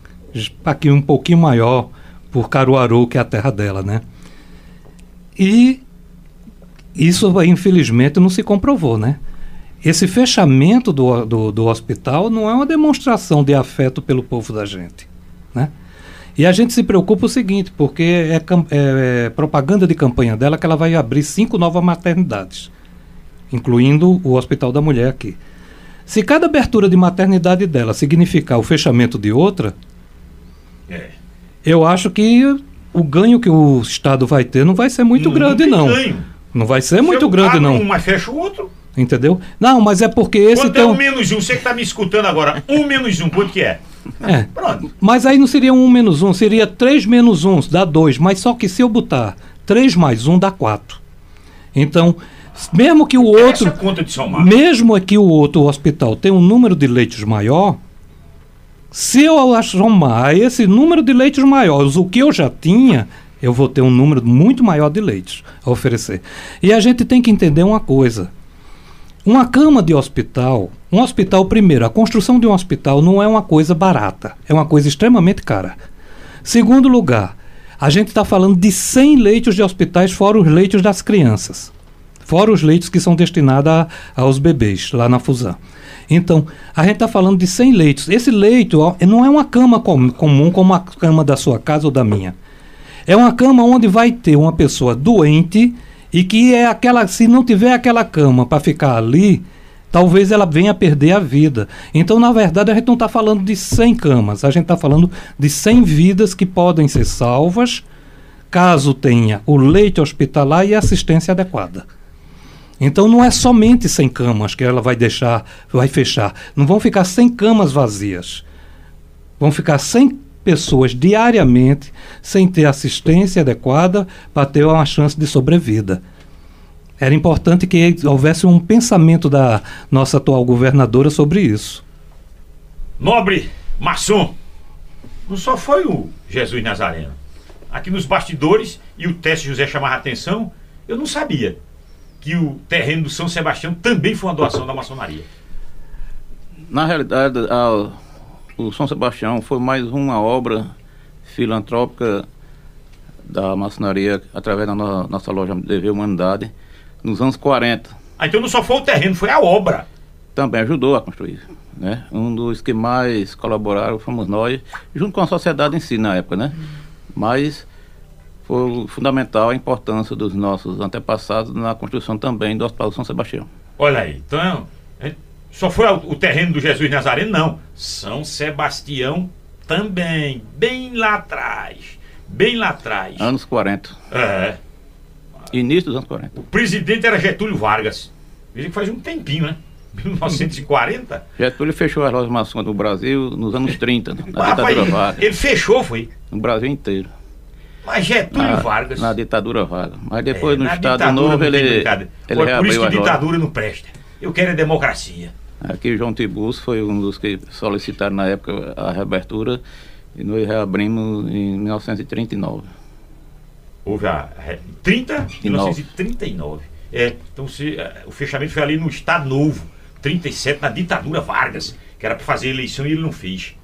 aqui um pouquinho maior por Caruaru, que é a terra dela, né? E isso, infelizmente, não se comprovou, né? Esse fechamento do, do, do hospital não é uma demonstração de afeto pelo povo da gente, né? E a gente se preocupa o seguinte, porque é, é- é propaganda de campanha dela que ela vai abrir cinco novas maternidades, incluindo o Hospital da Mulher aqui. Se cada abertura de maternidade dela significar o fechamento de outra, É. eu acho que o ganho que o Estado vai ter não vai ser muito grande, tem não. ganho. Não vai ser Se muito grande, não. Um, mas fecha o outro. Entendeu? Não, mas é porque esse quanto é um... menos um? Você que está me escutando agora, um menos um, quanto que é? É. Pronto. Mas aí não seria um menos um, seria três menos um, dá dois. Mas só que se eu botar três mais um, dá quatro. Então, mesmo que o outro, Essa conta de somar. mesmo que o outro hospital tenha um número de leitos maior, se eu somar esse número de leitos maiores, o que eu já tinha, eu vou ter um número muito maior de leitos a oferecer. E a gente tem que entender uma coisa. Uma cama de hospital, um hospital, primeiro, a construção de um hospital não é uma coisa barata, é uma coisa extremamente cara. Segundo lugar, a gente está falando de 100 leitos de hospitais, fora os leitos das crianças, fora os leitos que são destinados a- aos bebês, lá na Fusão. Então, a gente está falando de 100 leitos. Esse leito ó, não é uma cama com- comum como a cama da sua casa ou da minha. É uma cama onde vai ter uma pessoa doente e que é aquela, se não tiver aquela cama para ficar ali, talvez ela venha a perder a vida. Então, na verdade, a gente não está falando de 100 camas, a gente está falando de 100 vidas que podem ser salvas caso tenha o leite hospitalar e assistência adequada. Então não é somente 100 camas que ela vai deixar, vai fechar. Não vão ficar 100 camas vazias. Vão ficar 100 pessoas diariamente sem ter assistência adequada para ter uma chance de sobrevida. Era importante que houvesse um pensamento da nossa atual governadora sobre isso. Nobre maçom, não só foi o Jesus Nazareno. Aqui nos bastidores, e o Teste José chamava a atenção, eu não sabia que o terreno do São Sebastião também foi uma doação da maçonaria. Na realidade, a- o São Sebastião foi mais uma obra filantrópica da maçonaria através da no- nossa loja DV Humanidade nos anos 40. Ah, então não só foi o terreno, foi a obra. Também ajudou a construir. Né? Um dos que mais colaboraram fomos nós, junto com a sociedade em si na época. Né? Mas foi fundamental a importância dos nossos antepassados na construção também do Hospital São Sebastião. Olha aí, então, é, só foi o terreno do Jesus Nazareno? Não. São Sebastião também, bem lá atrás. Bem lá atrás. Anos 40. É. Início dos anos 40. O presidente era Getúlio Vargas. Que faz um tempinho, né? 1940. Getúlio fechou as lojas maçônicas no Brasil nos anos 30, na Ah, ditadura Vargas. ele fechou, foi. No Brasil inteiro. Mas Getúlio Na, Vargas. na ditadura Vargas. Mas depois É, no Estado Novo ele, ele Olha, Por isso que ditadura não presta. Eu quero é democracia. Aqui o João Tiburcio foi um dos que solicitaram na época a reabertura e nós reabrimos em 1939. Houve a. re- 30? 1939. É, então se, eh, o fechamento foi ali no Estado Novo, 37, na ditadura Vargas, que era para fazer eleição e ele não fez.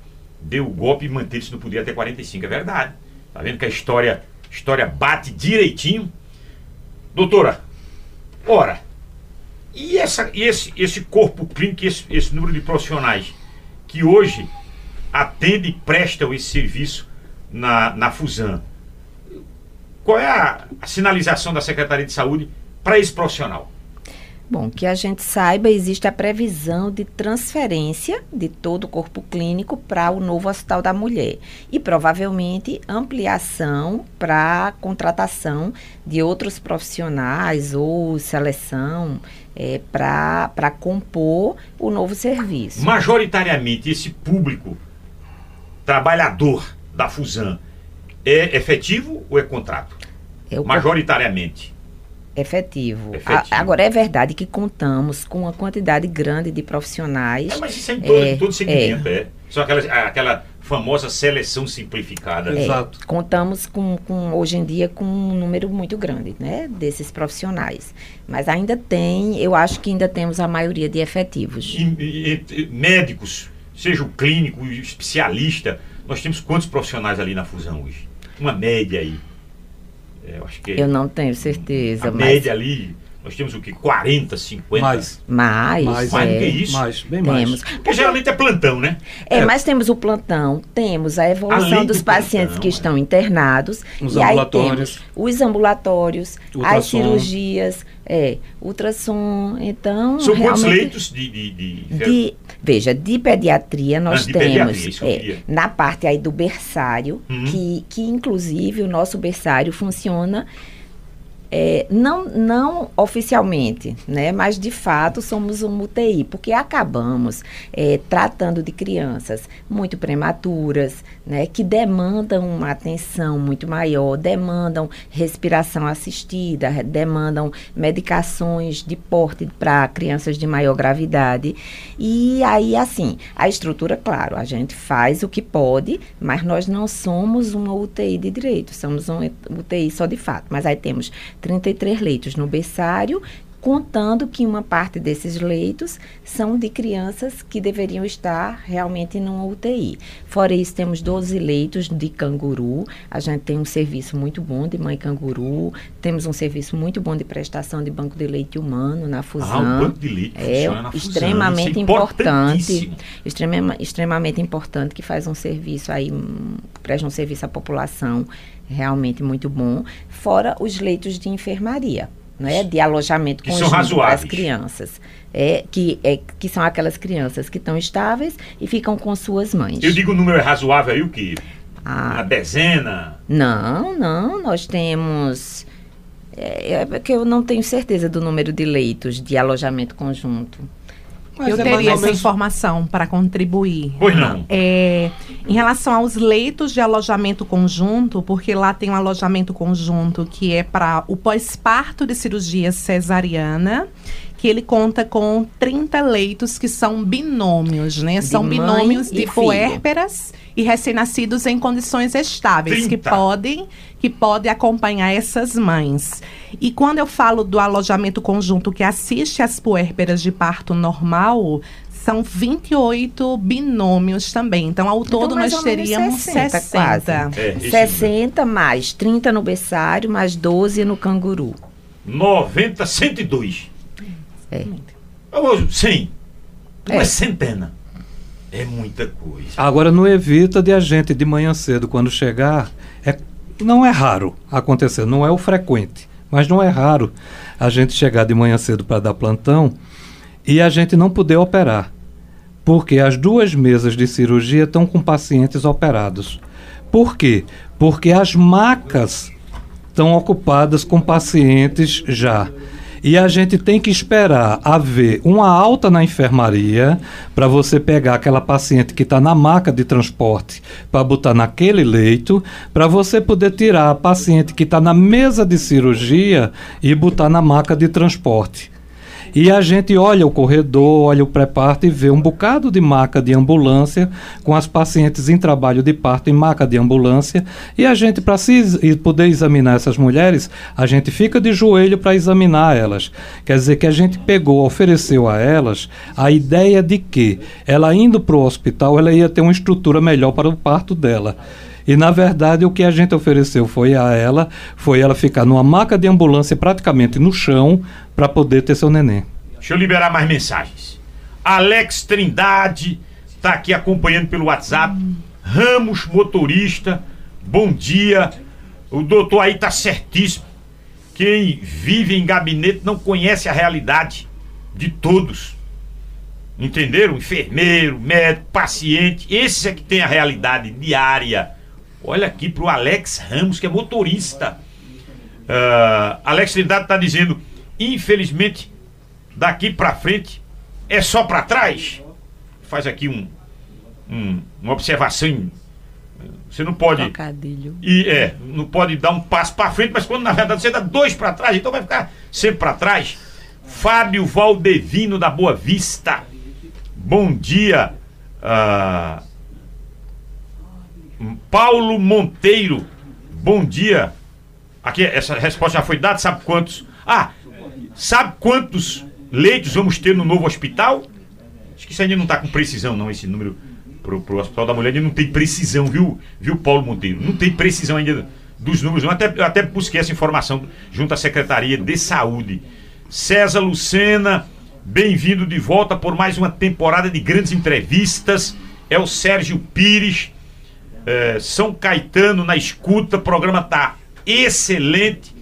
deu o golpe e manteve-se no poder até 45. É verdade. Tá vendo que a história, história bate direitinho? Doutora, ora, e, essa, e esse, esse corpo clínico, esse, esse número de profissionais que hoje atendem e prestam esse serviço na, na Fusan, qual é a, a sinalização da Secretaria de Saúde para esse profissional? Bom, que a gente saiba, existe a previsão de transferência de todo o corpo clínico para o novo Hospital da Mulher. E provavelmente ampliação para contratação de outros profissionais ou seleção é, para compor o novo serviço. Majoritariamente, esse público trabalhador da Fusan é efetivo ou é contrato? É Majoritariamente. Efetivo. Efetivo. A- agora, é verdade que contamos com uma quantidade grande de profissionais. É, mas isso é em todo, É, todo segmento, é. Só aquela, aquela famosa seleção simplificada. É, Exato. Contamos com, com, hoje em dia, com um número muito grande, né, desses profissionais. Mas ainda tem, eu acho que ainda temos a maioria de efetivos. E- e- e- médicos, seja o clínico, o especialista, nós temos quantos profissionais ali na fusão hoje? Uma média aí. É, eu acho que Eu não tenho certeza, a mas média ali, nós temos o que? 40, 50? Mais. mais, Mais, Mais do que é, isso? Mais, bem temos. mais. Porque geralmente é plantão, né? É, mas temos o plantão, temos a evolução Além do dos pacientes plantão, que é. estão internados. Os e aí ambulatórios. temos os ambulatórios, as Ultrassom. cirurgias, é, ultrassom. Então, São quantos leitos de... de, de- De, veja, de pediatria nós Ah, de temos pediatria, é, na parte aí do berçário, Uhum. que, que inclusive o nosso berçário funciona é, não, não oficialmente, né, mas de fato somos um UTI, porque acabamos é, tratando de crianças muito prematuras, né, que demandam uma atenção muito maior, demandam respiração assistida, demandam medicações de porte para crianças de maior gravidade. E aí, assim, a estrutura, claro, a gente faz o que pode, mas nós não somos uma UTI de direito, somos uma UTI só de fato. Mas aí temos 33 leitos no berçário, contando que uma parte desses leitos são de crianças que deveriam estar realmente numa UTI. Fora isso, temos 12 leitos de canguru. A gente tem um serviço muito bom de mãe canguru, temos um serviço muito bom de prestação de banco de leite humano na Ah, fusão. um banco de leite É na fusão. extremamente Isso é importante, extrema, extremamente importante que faz um serviço aí, hum, presta um serviço à população realmente muito bom, fora os leitos de enfermaria, né, de alojamento Que são conjunto para as crianças, é que é que são aquelas crianças que estão estáveis e ficam com suas mães. Eu digo o número é razoável aí o quê? Ah, Uma dezena? não, não, nós temos é, é porque eu não tenho certeza do número de leitos de alojamento conjunto. Mas eu é teria essa menos- informação para contribuir. Pois não. É, em relação aos leitos de alojamento conjunto, porque lá tem um alojamento conjunto que é para o pós-parto de cirurgia cesariana, que ele conta com 30 leitos que são binômios, né? De são binômios de puérperas e recém-nascidos em condições estáveis, que 30. podem que podem acompanhar essas mães. E quando eu falo do alojamento conjunto que assiste às puérperas de parto normal, são 28 binômios também. Então, ao todo, mais nós teríamos 60 60. quase. É, esse 60 mais 30 no berçário, mais 12 no canguru. 90, 102. É. Ô, 100. Uma É. centena. É muita coisa. Agora não evita de a gente de manhã cedo, quando chegar, é, não é raro acontecer, não é o frequente, mas não é raro a gente chegar de manhã cedo para dar plantão e a gente não poder operar. Porque as duas mesas de cirurgia estão com pacientes operados. Por quê? Porque as macas estão ocupadas com pacientes já. E a gente tem que esperar haver uma alta na enfermaria para você pegar aquela paciente que está na maca de transporte para botar naquele leito, para você poder tirar a paciente que está na mesa de cirurgia e botar na maca de transporte. E a gente olha o corredor, olha o pré-parto e vê um bocado de maca de ambulância com as pacientes em trabalho de parto em maca de ambulância. E a gente, para poder examinar essas mulheres, a gente fica de joelho para examinar elas. Quer dizer que a gente pegou, ofereceu a elas a ideia de que ela indo para o hospital, ela ia ter uma estrutura melhor para o parto dela. E na verdade o que a gente ofereceu foi a ela, foi ela ficar numa maca de ambulância praticamente no chão para poder ter seu neném. Deixa eu liberar mais mensagens. Alex Trindade está aqui acompanhando pelo WhatsApp. Ramos motorista, bom dia. O doutor aí tá certíssimo. Quem vive em gabinete não conhece a realidade de todos. Entenderam? Enfermeiro, médico, paciente, esse é que tem a realidade diária Olha aqui pro Alex Ramos, que é motorista. Uh, Alex Trindade está dizendo: infelizmente, daqui para frente é só para trás. Faz aqui um, um, uma observação. Você não pode. Trocadilho. E é, não pode dar um passo para frente, mas quando na verdade você dá dois para trás, então vai ficar sempre para trás. Fábio Valdevino da Boa Vista. Bom dia. Uh, Paulo Monteiro, bom dia. Aqui, essa resposta já foi dada, sabe quantos? Ah, sabe quantos leitos vamos ter no novo hospital? Acho que isso ainda não está com precisão, não, esse número pro, pro Hospital da Mulher ainda não tem precisão, viu, viu, Paulo Monteiro? Não tem precisão ainda dos números, eu até, até busquei essa informação junto à Secretaria de Saúde. César Lucena, bem-vindo de volta por mais uma temporada de grandes entrevistas. É o Sérgio Pires é, São Caetano na escuta, o programa tá excelente.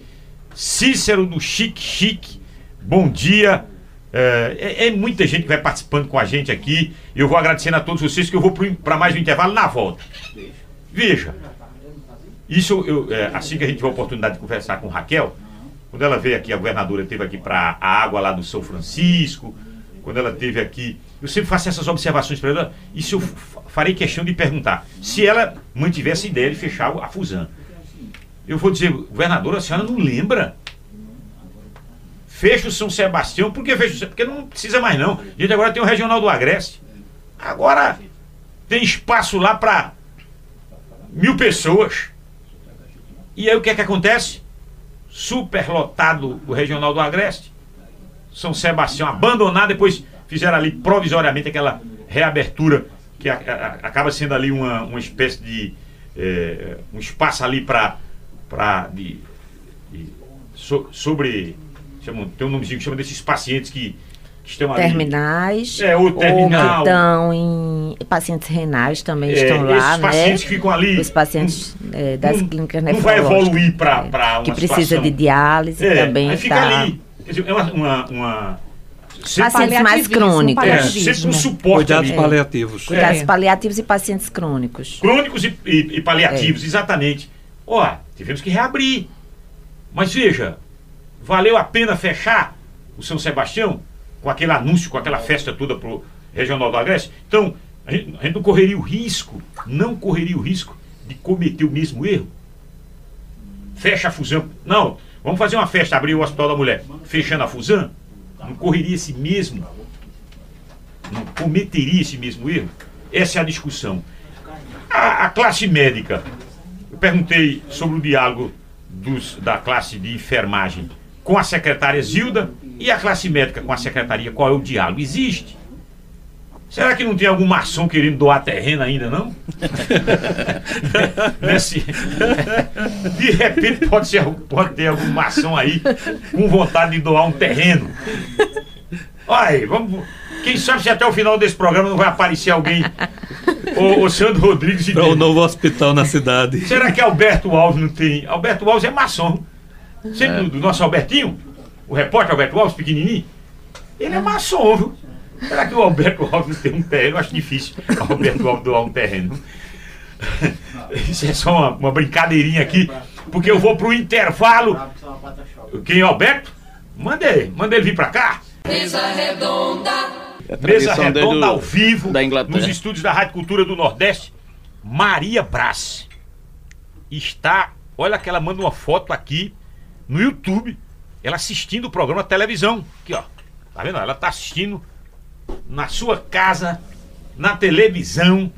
Cícero do Chique Chique, bom dia. É, é, é, muita gente que vai participando com a gente aqui. Eu vou agradecendo a todos vocês que eu vou para mais um intervalo na volta. Veja, isso eu, é, assim que a gente tiver a oportunidade de conversar com Raquel, quando ela veio aqui, a governadora teve aqui para a água lá do São Francisco, quando ela teve aqui, eu sempre faço essas observações para ela. Isso eu farei questão de perguntar. Se ela mantivesse a ideia de fechar a Fusan. Eu vou dizer, governadora, a senhora não lembra? Fecha o São Sebastião, por que fecha Porque não precisa mais não. A gente agora tem o Regional do Agreste. Agora tem espaço lá para mil pessoas. E aí o que é que acontece? Superlotado o Regional do Agreste. São Sebastião abandonado, depois fizeram ali provisoriamente aquela reabertura que a, a, acaba sendo ali uma, uma espécie de é, um espaço ali para de so, sobre chama, tem um nomezinho que chama desses pacientes que, que estão ali. Terminais. É, o terminal. Ou estão em pacientes renais também é, estão lá, esses né? pacientes que ficam ali. Os pacientes não, é, das não, clínicas Não vai evoluir para é, uma Que precisa situação. de diálise é, também. Aí fica tá. ali. É uma, uma, uma pacientes mais crônicos. É, sempre um suporte. Cuidados ali. paliativos. Cuidados paliativos e pacientes crônicos. Crônicos e, e, e paliativos, exatamente. Ó, tivemos que reabrir. Mas veja, valeu a pena fechar o São Sebastião com aquele anúncio, com aquela festa toda pro Regional do Agreste? Então, a gente, a gente não correria o risco, não correria o risco de cometer o mesmo erro? Fecha a fusão. Não, vamos fazer uma festa, abrir o Hospital da Mulher, fechando a fusão? Não correria esse mesmo, não cometeria esse mesmo erro? Essa é a discussão. A, a classe médica, eu perguntei sobre o diálogo dos, da classe de enfermagem com a secretária Zilda e a classe médica com a secretaria, qual é o diálogo? Existe. Será que não tem algum maçom querendo doar terreno ainda, não? Nesse... De repente pode, ser, pode ter algum maçom aí com vontade de doar um terreno. Olha aí, vamos. Quem sabe se até o final desse programa não vai aparecer alguém. O, o Sandro Rodrigues Para o novo hospital na cidade. Será que Alberto Alves não tem? Alberto Alves é maçom. Sempre é. do, do nosso Albertinho, o repórter Alberto Alves, pequenininho, ele é maçom, viu? Será que o Alberto Alves tem um terreno? Eu acho difícil o Alberto Alves doar um terreno. Isso é só uma, uma brincadeirinha aqui, porque eu vou pro intervalo. Quem é o Alberto? Manda ele, manda ele vir pra cá. Mesa Redonda. Mesa Redonda ao vivo, nos estúdios da Rádio Cultura do Nordeste. Maria Brás está, olha que ela manda uma foto aqui no YouTube, ela assistindo o programa televisão. Aqui, ó. Tá vendo? Ela tá assistindo na sua casa, na televisão,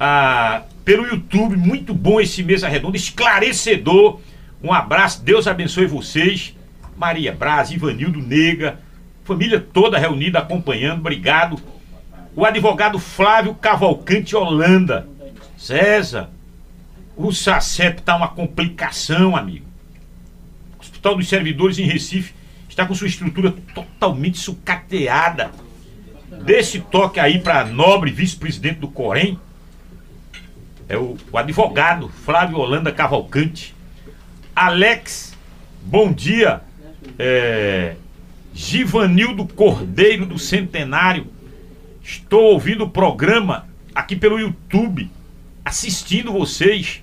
ah, pelo YouTube. Muito bom esse Mesa Redonda, esclarecedor. Um abraço, Deus abençoe vocês. Maria Braz, Ivanildo Nega, família toda reunida acompanhando, obrigado. O advogado Flávio Cavalcante Holanda. César, o SACEP tá uma complicação, amigo. Hospital dos Servidores em Recife está com sua estrutura totalmente sucateada. Desse toque aí para nobre vice-presidente do Corém, é o, o advogado Flávio Holanda Cavalcante. Alex, bom dia. É, Givanildo Cordeiro do Centenário. Estou ouvindo o programa aqui pelo YouTube, assistindo vocês.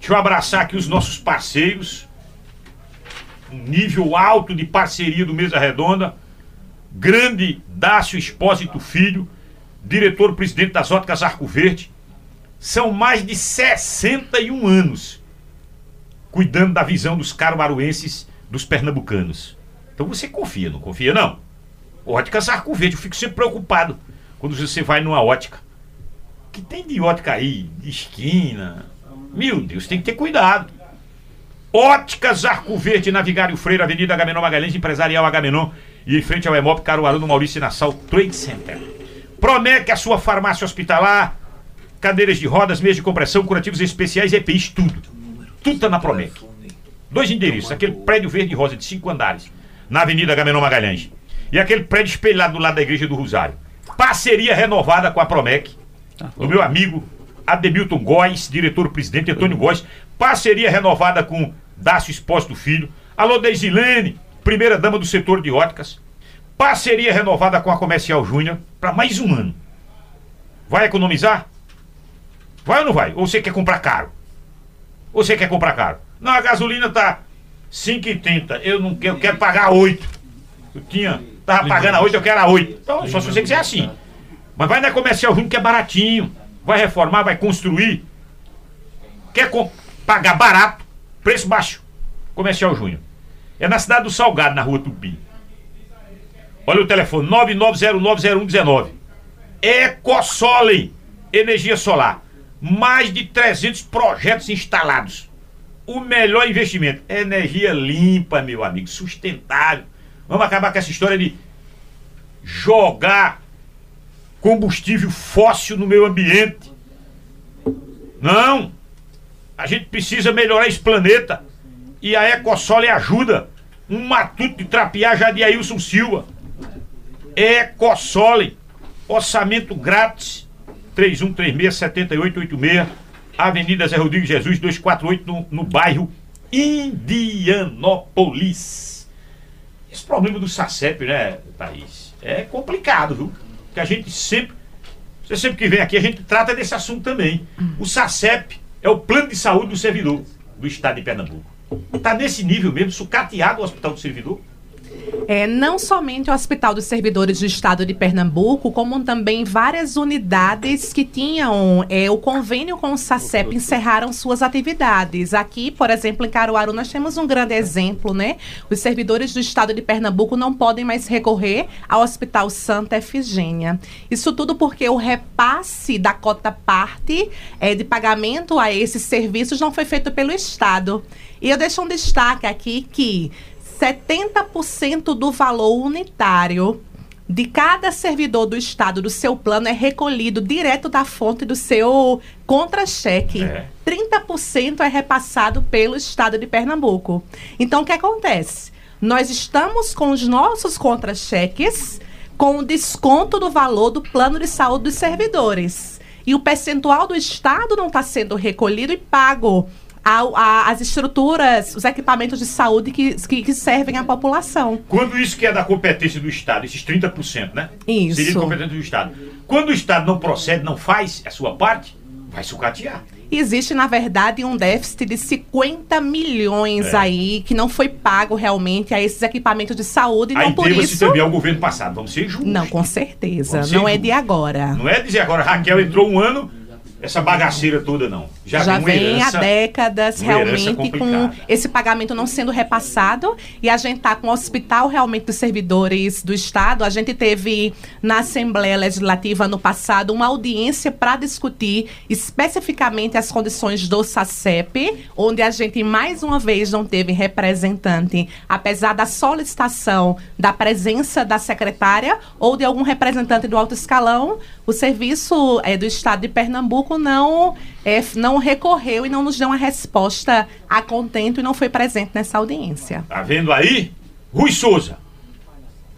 Deixa eu abraçar aqui os nossos parceiros. Um nível alto de parceria do Mesa Redonda. Grande Dácio Espósito Filho, diretor-presidente das Óticas Arco Verde. São mais de 61 anos cuidando da visão dos caruaruenses, dos pernambucanos. Então você confia, não confia não? Óticas Arco Verde, eu fico sempre preocupado quando você vai numa ótica. Que tem de ótica aí, de esquina. Meu Deus, tem que ter cuidado. Óticas Arco Verde, Navigário Freire, Avenida Agamenon Magalhães, Empresarial Agamenon e em frente ao Emop Caruaru, no Maurício Nassau Trade Center. Promec, a sua farmácia hospitalar, cadeiras de rodas, meias de compressão, curativos especiais, EPIs, tudo. Tudo tá na Promec. Dois endereços, aquele prédio verde e rosa de cinco andares, na Avenida Agamenon Magalhães. E aquele prédio espelhado do lado da Igreja do Rosário. Parceria renovada com a Promec, do meu amigo Ademilton Góes, diretor-presidente Antônio Góes. Parceria renovada com Dácio Espósito Filho. Alô, Deisilene, primeira dama do setor de óticas. Parceria renovada com a Comercial Júnior para mais um ano. Vai economizar? Vai ou não vai? Ou você quer comprar caro? Ou você quer comprar caro? Não, a gasolina tá 5,30. Eu não quero, eu quero pagar 8. Eu tinha, tava pagando a 8, eu quero a 8. Então, só se você quiser assim. Mas vai na Comercial Júnior que é baratinho. Vai reformar, vai construir. Quer com- pagar barato, preço baixo. Comercial Júnior. É na cidade do Salgado, na rua Tupi. Olha o telefone, 99090119. Ecosolem, energia solar. Mais de 300 projetos instalados. O melhor investimento. Energia limpa, meu amigo, sustentável. Vamos acabar com essa história de jogar combustível fóssil no meio ambiente. Não! A gente precisa melhorar esse planeta. E a Ecosole ajuda. Um matuto de trapear já de Ailson Silva. Ecosole. Orçamento grátis. 3136-7886. Avenida Zé Rodrigues Jesus, 248, no, no bairro Indianópolis. Esse problema do SACEP, né, Thaís? É complicado, viu? Porque a gente sempre. Você sempre que vem aqui, a gente trata desse assunto também. O SACEP é o plano de saúde do servidor do estado de Pernambuco. Está nesse nível mesmo, sucateado o hospital do servidor? É, não somente o Hospital dos Servidores do Estado de Pernambuco, como também várias unidades que tinham é, o convênio com o SACEP encerraram suas atividades. Aqui, por exemplo, em Caruaru, nós temos um grande exemplo, né? Os servidores do Estado de Pernambuco não podem mais recorrer ao Hospital Santa Efigênia. Isso tudo porque o repasse da cota parte é, de pagamento a esses serviços não foi feito pelo Estado. E eu deixo um destaque aqui que 70% do valor unitário de cada servidor do Estado do seu plano é recolhido direto da fonte do seu contra-cheque. É. 30% é repassado pelo Estado de Pernambuco. Então, o que acontece? Nós estamos com os nossos contra-cheques com o desconto do valor do plano de saúde dos servidores. E o percentual do Estado não está sendo recolhido e pago ao- a- as estruturas, os equipamentos de saúde que, que, que servem à população. Quando isso que é da competência do Estado, esses 30%, né? Isso. Seria de competência do Estado. Quando o Estado não procede, não faz a sua parte, vai sucatear. Existe, na verdade, um déficit de 50 milhões É. aí que não foi pago realmente a esses equipamentos de saúde. Aí não por isso. também ao governo passado. Vamos ser justos. Não, com certeza. Não é de agora. Não é dizer agora, Raquel entrou um ano, essa bagaceira toda, não. Já, Já vem herança, há décadas realmente com esse pagamento não sendo repassado. E a gente está com o hospital realmente dos servidores do Estado. A gente teve na Assembleia Legislativa no passado uma audiência para discutir especificamente as condições do SACEP, onde a gente mais uma vez não teve representante, apesar da solicitação da presença da secretária ou de algum representante do alto escalão. O serviço é, do Estado de Pernambuco Pernambuco não, é, não recorreu e não nos deu uma resposta a contento e não foi presente nessa audiência. Tá vendo aí? Rui Souza,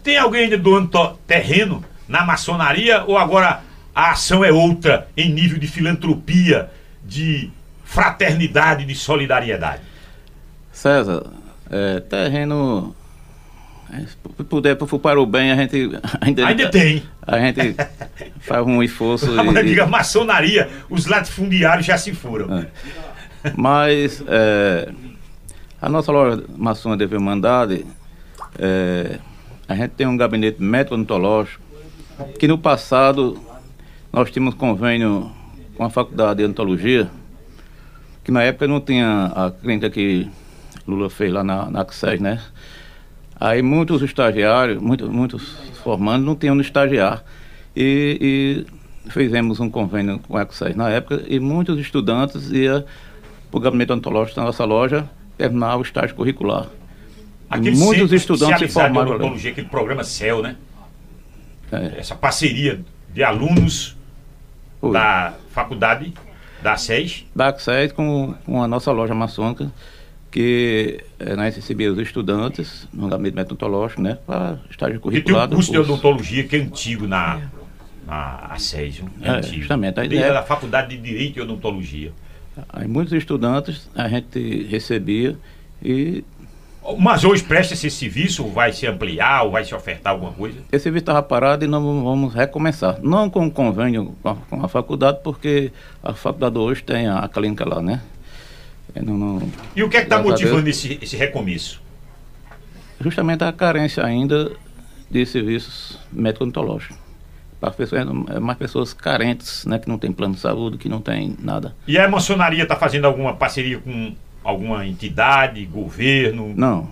tem alguém ainda doando terreno na maçonaria ou agora a ação é outra em nível de filantropia, de fraternidade, de solidariedade? César, é, terreno se puder para o bem, a gente ainda, ainda tem. A gente faz um esforço. A e, diga maçonaria, os latifundiários já se foram. É. Mas é, a nossa loja maçona de Irmandade, é, a gente tem um gabinete médico-odontológico que no passado nós tínhamos convênio com a faculdade de odontologia, que na época não tinha a clínica que Lula fez lá na, na AXES, né? Aí muitos estagiários, muitos, muitos formandos não tinham no estagiar. E, e fizemos um convênio com a Ecosais na época e muitos estudantes iam para o gabinete ontológico da nossa loja terminar o estágio curricular. Aquele muitos estudantes se formaram. Odontologia, aquele programa CEL, né? É. Essa parceria de alunos Oi. da faculdade da SES. Da SES com, com a nossa loja maçônica que é, nós recebíamos os estudantes no gabinete metodológico, né, para estágio curricular. E tem um curso de odontologia que é antigo na, na ASES, é, é antigo. Justamente. A ideia... da Faculdade de Direito e Odontologia. Aí muitos estudantes a gente recebia e... Mas hoje presta esse serviço, vai se ampliar ou vai se ofertar alguma coisa? Esse serviço estava parado e nós vamos recomeçar. Não com convênio com a, com a faculdade, porque a faculdade hoje tem a, a clínica lá, né? É, não, não, e o que é que está motivando esse, esse recomeço? Justamente a carência ainda de serviços médico-odontológicos. Para pessoas, é mais pessoas carentes, né, que não tem plano de saúde, que não tem nada. E a maçonaria está fazendo alguma parceria com alguma entidade, governo? Não.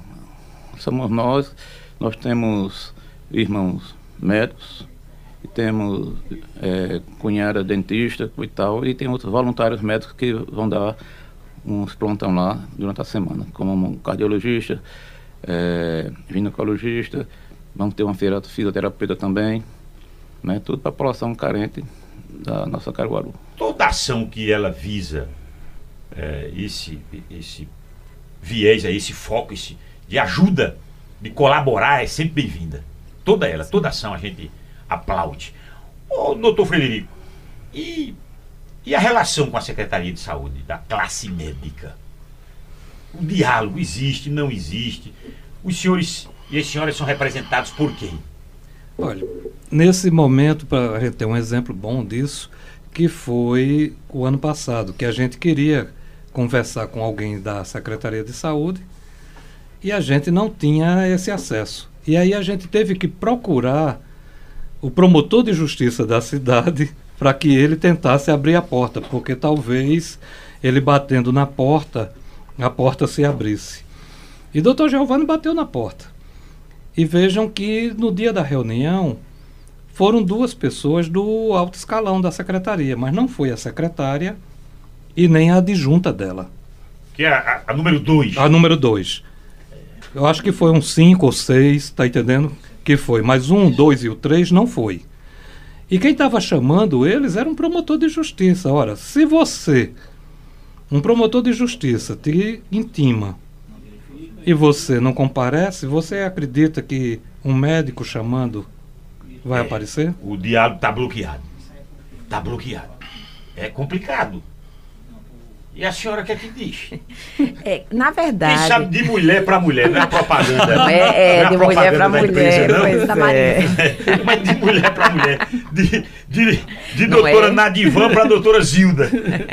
Somos nós. Nós temos irmãos médicos, e temos é, cunhada dentista e tal, e tem outros voluntários médicos que vão dar uns plantão lá durante a semana, como um cardiologista, é, ginecologista, vamos ter uma feira fisioterapeuta também, né? Tudo para a população carente da nossa Caruaru. Toda ação que ela visa é, esse, esse viés, esse foco, esse de ajuda, de colaborar é sempre bem-vinda. Toda ela, toda ação a gente aplaude. Ô, doutor Frederico, e e a relação com a Secretaria de Saúde, da classe médica? O diálogo existe, não existe? Os senhores e as senhoras são representados por quem? Olha, nesse momento, para ter um exemplo bom disso, que foi o ano passado, que a gente queria conversar com alguém da Secretaria de Saúde e a gente não tinha esse acesso. E aí a gente teve que procurar o promotor de justiça da cidade para que ele tentasse abrir a porta, porque talvez ele batendo na porta, a porta se abrisse. E doutor Giovanni bateu na porta. E vejam que no dia da reunião foram duas pessoas do alto escalão da secretaria, mas não foi a secretária e nem a adjunta dela. Que é a, a número dois. A número dois. Eu acho que foi um cinco ou seis, tá entendendo? Que foi. Mas um, dois e o três não foi. E quem estava chamando eles era um promotor de justiça. Ora, se você, um promotor de justiça, te intima e você não comparece, você acredita que um médico chamando vai é, aparecer? O diálogo está bloqueado. Está bloqueado. É complicado. E a senhora quer que diz? É, na verdade. Quem sabe de mulher para mulher, não é propaganda. Não é, é não é de mulher para mulher. Empresa, não. É. Mas de mulher para mulher. De, de, de doutora é. Nadivan para doutora Zilda.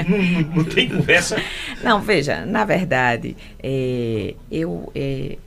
Não, não, não, tem conversa. Não, veja, na verdade, é, eu, é,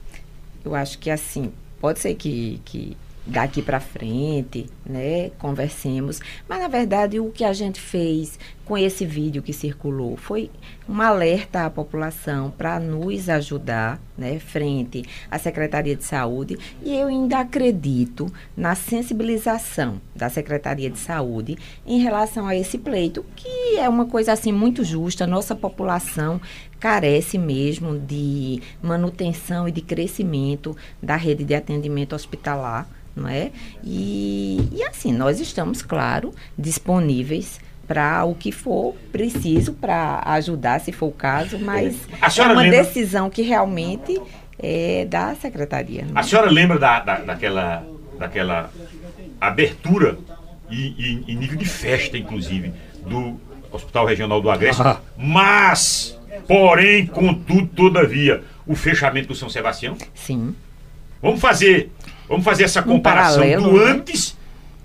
eu acho que assim, pode ser que, que daqui para frente, né, conversemos. Mas, na verdade, o que a gente fez com esse vídeo que circulou foi um alerta à população para nos ajudar, né, frente à Secretaria de Saúde. E eu ainda acredito na sensibilização da Secretaria de Saúde em relação a esse pleito, que é uma coisa assim muito justa. Nossa população carece mesmo de manutenção e de crescimento da rede de atendimento hospitalar não é? E, e assim, nós estamos, claro, disponíveis para o que for preciso para ajudar, se for o caso, mas é uma lembra... decisão que realmente é da secretaria. Né? A senhora lembra da, da, daquela, daquela abertura e, e, nível de festa, inclusive, do Hospital Regional do Agreste, ah. mas, porém, contudo, todavia, o fechamento do São Sebastião? Sim. Vamos fazer Vamos fazer essa comparação um do né? antes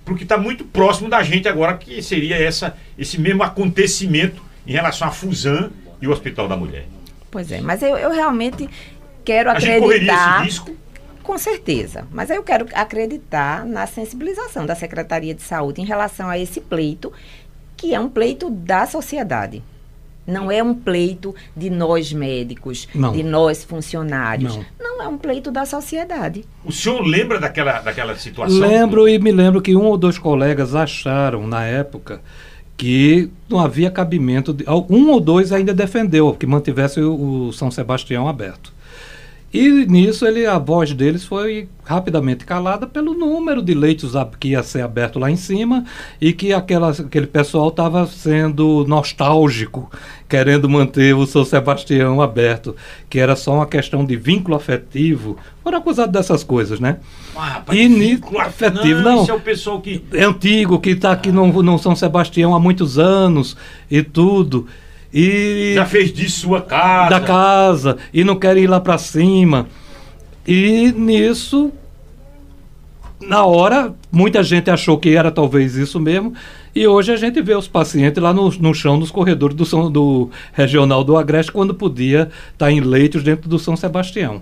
para o que está muito próximo da gente agora, que seria essa, esse mesmo acontecimento em relação à Fusan e o Hospital da Mulher. Pois é, mas eu, eu realmente quero a acreditar. Gente esse risco? Com certeza. Mas eu quero acreditar na sensibilização da Secretaria de Saúde em relação a esse pleito, que é um pleito da sociedade. Não é um pleito de nós médicos, não. de nós funcionários. Não. não. é um pleito da sociedade. O senhor lembra daquela, daquela situação? Lembro e me lembro que um ou dois colegas acharam na época que não havia cabimento. De, um ou dois ainda defendeu que mantivesse o, o São Sebastião aberto. E nisso ele, a voz deles foi rapidamente calada pelo número de leitos que ia ser aberto lá em cima e que aquela, aquele pessoal estava sendo nostálgico, querendo manter o São Sebastião aberto, que era só uma questão de vínculo afetivo. Foram acusados dessas coisas, né? Ah, e vínculo afetivo, não. Esse é o pessoal que. É antigo, que está aqui no, no São Sebastião há muitos anos e tudo. E já fez de sua casa. Da casa e não quer ir lá para cima. E nisso na hora, muita gente achou que era talvez isso mesmo, e hoje a gente vê os pacientes lá no, no chão, nos corredores do, São, do Regional do Agreste, quando podia estar tá em leitos dentro do São Sebastião.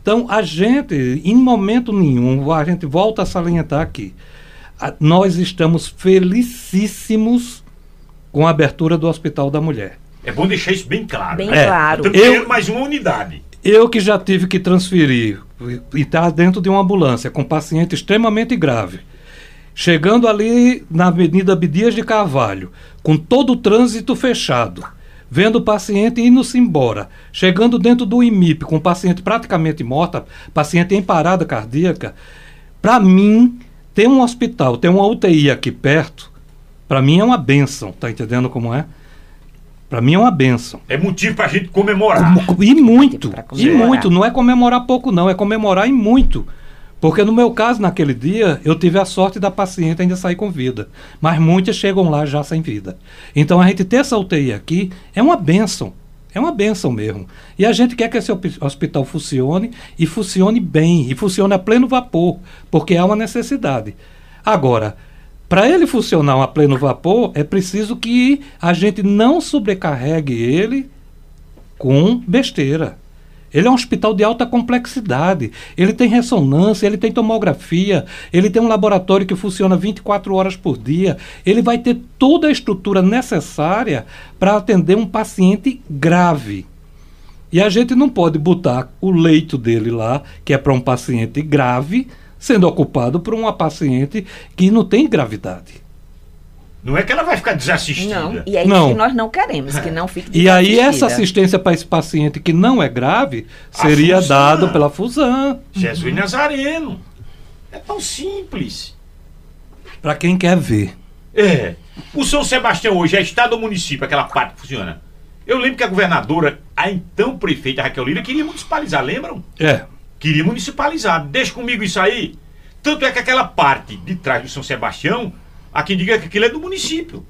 Então, a gente, em momento nenhum, a gente volta a salientar aqui, a, nós estamos felicíssimos com a abertura do Hospital da Mulher. É bom deixar isso bem claro. Bem é. claro. Eu, mais uma unidade. Eu que já tive que transferir e estar tá dentro de uma ambulância com paciente extremamente grave, chegando ali na Avenida Abdias de Carvalho, com todo o trânsito fechado, vendo o paciente indo-se embora, chegando dentro do IMIP com o paciente praticamente morta, paciente em parada cardíaca, para mim, ter um hospital, ter uma UTI aqui perto, para mim é uma benção, tá entendendo como é? Para mim é uma benção. É motivo para a gente comemorar. E muito, e muito. Não é comemorar pouco, não, é comemorar e muito. Porque no meu caso, naquele dia, eu tive a sorte da paciente ainda sair com vida. Mas muitas chegam lá já sem vida. Então a gente ter essa UTI aqui é uma benção. É uma benção mesmo. E a gente quer que esse hospital funcione e funcione bem, e funcione a pleno vapor, porque é uma necessidade. Agora, para ele funcionar a pleno vapor, é preciso que a gente não sobrecarregue ele com besteira. Ele é um hospital de alta complexidade. Ele tem ressonância, ele tem tomografia, ele tem um laboratório que funciona 24 horas por dia. Ele vai ter toda a estrutura necessária para atender um paciente grave. E a gente não pode botar o leito dele lá, que é para um paciente grave, sendo ocupado por uma paciente que não tem gravidade. Não é que ela vai ficar desassistida. Não, e é isso não. que nós não queremos, que não fique E aí essa assistência para esse paciente que não é grave seria dada pela Fusan. Jesus uhum. Nazareno. É tão simples. Para quem quer ver. É. O São Sebastião hoje é estado ou município, aquela parte que funciona? Eu lembro que a governadora, a então prefeita Raquel Lira, queria municipalizar, lembram? É. Queria municipalizar. Deixa comigo isso aí. Tanto é que aquela parte de trás do São Sebastião, há quem diga que aquilo é do município.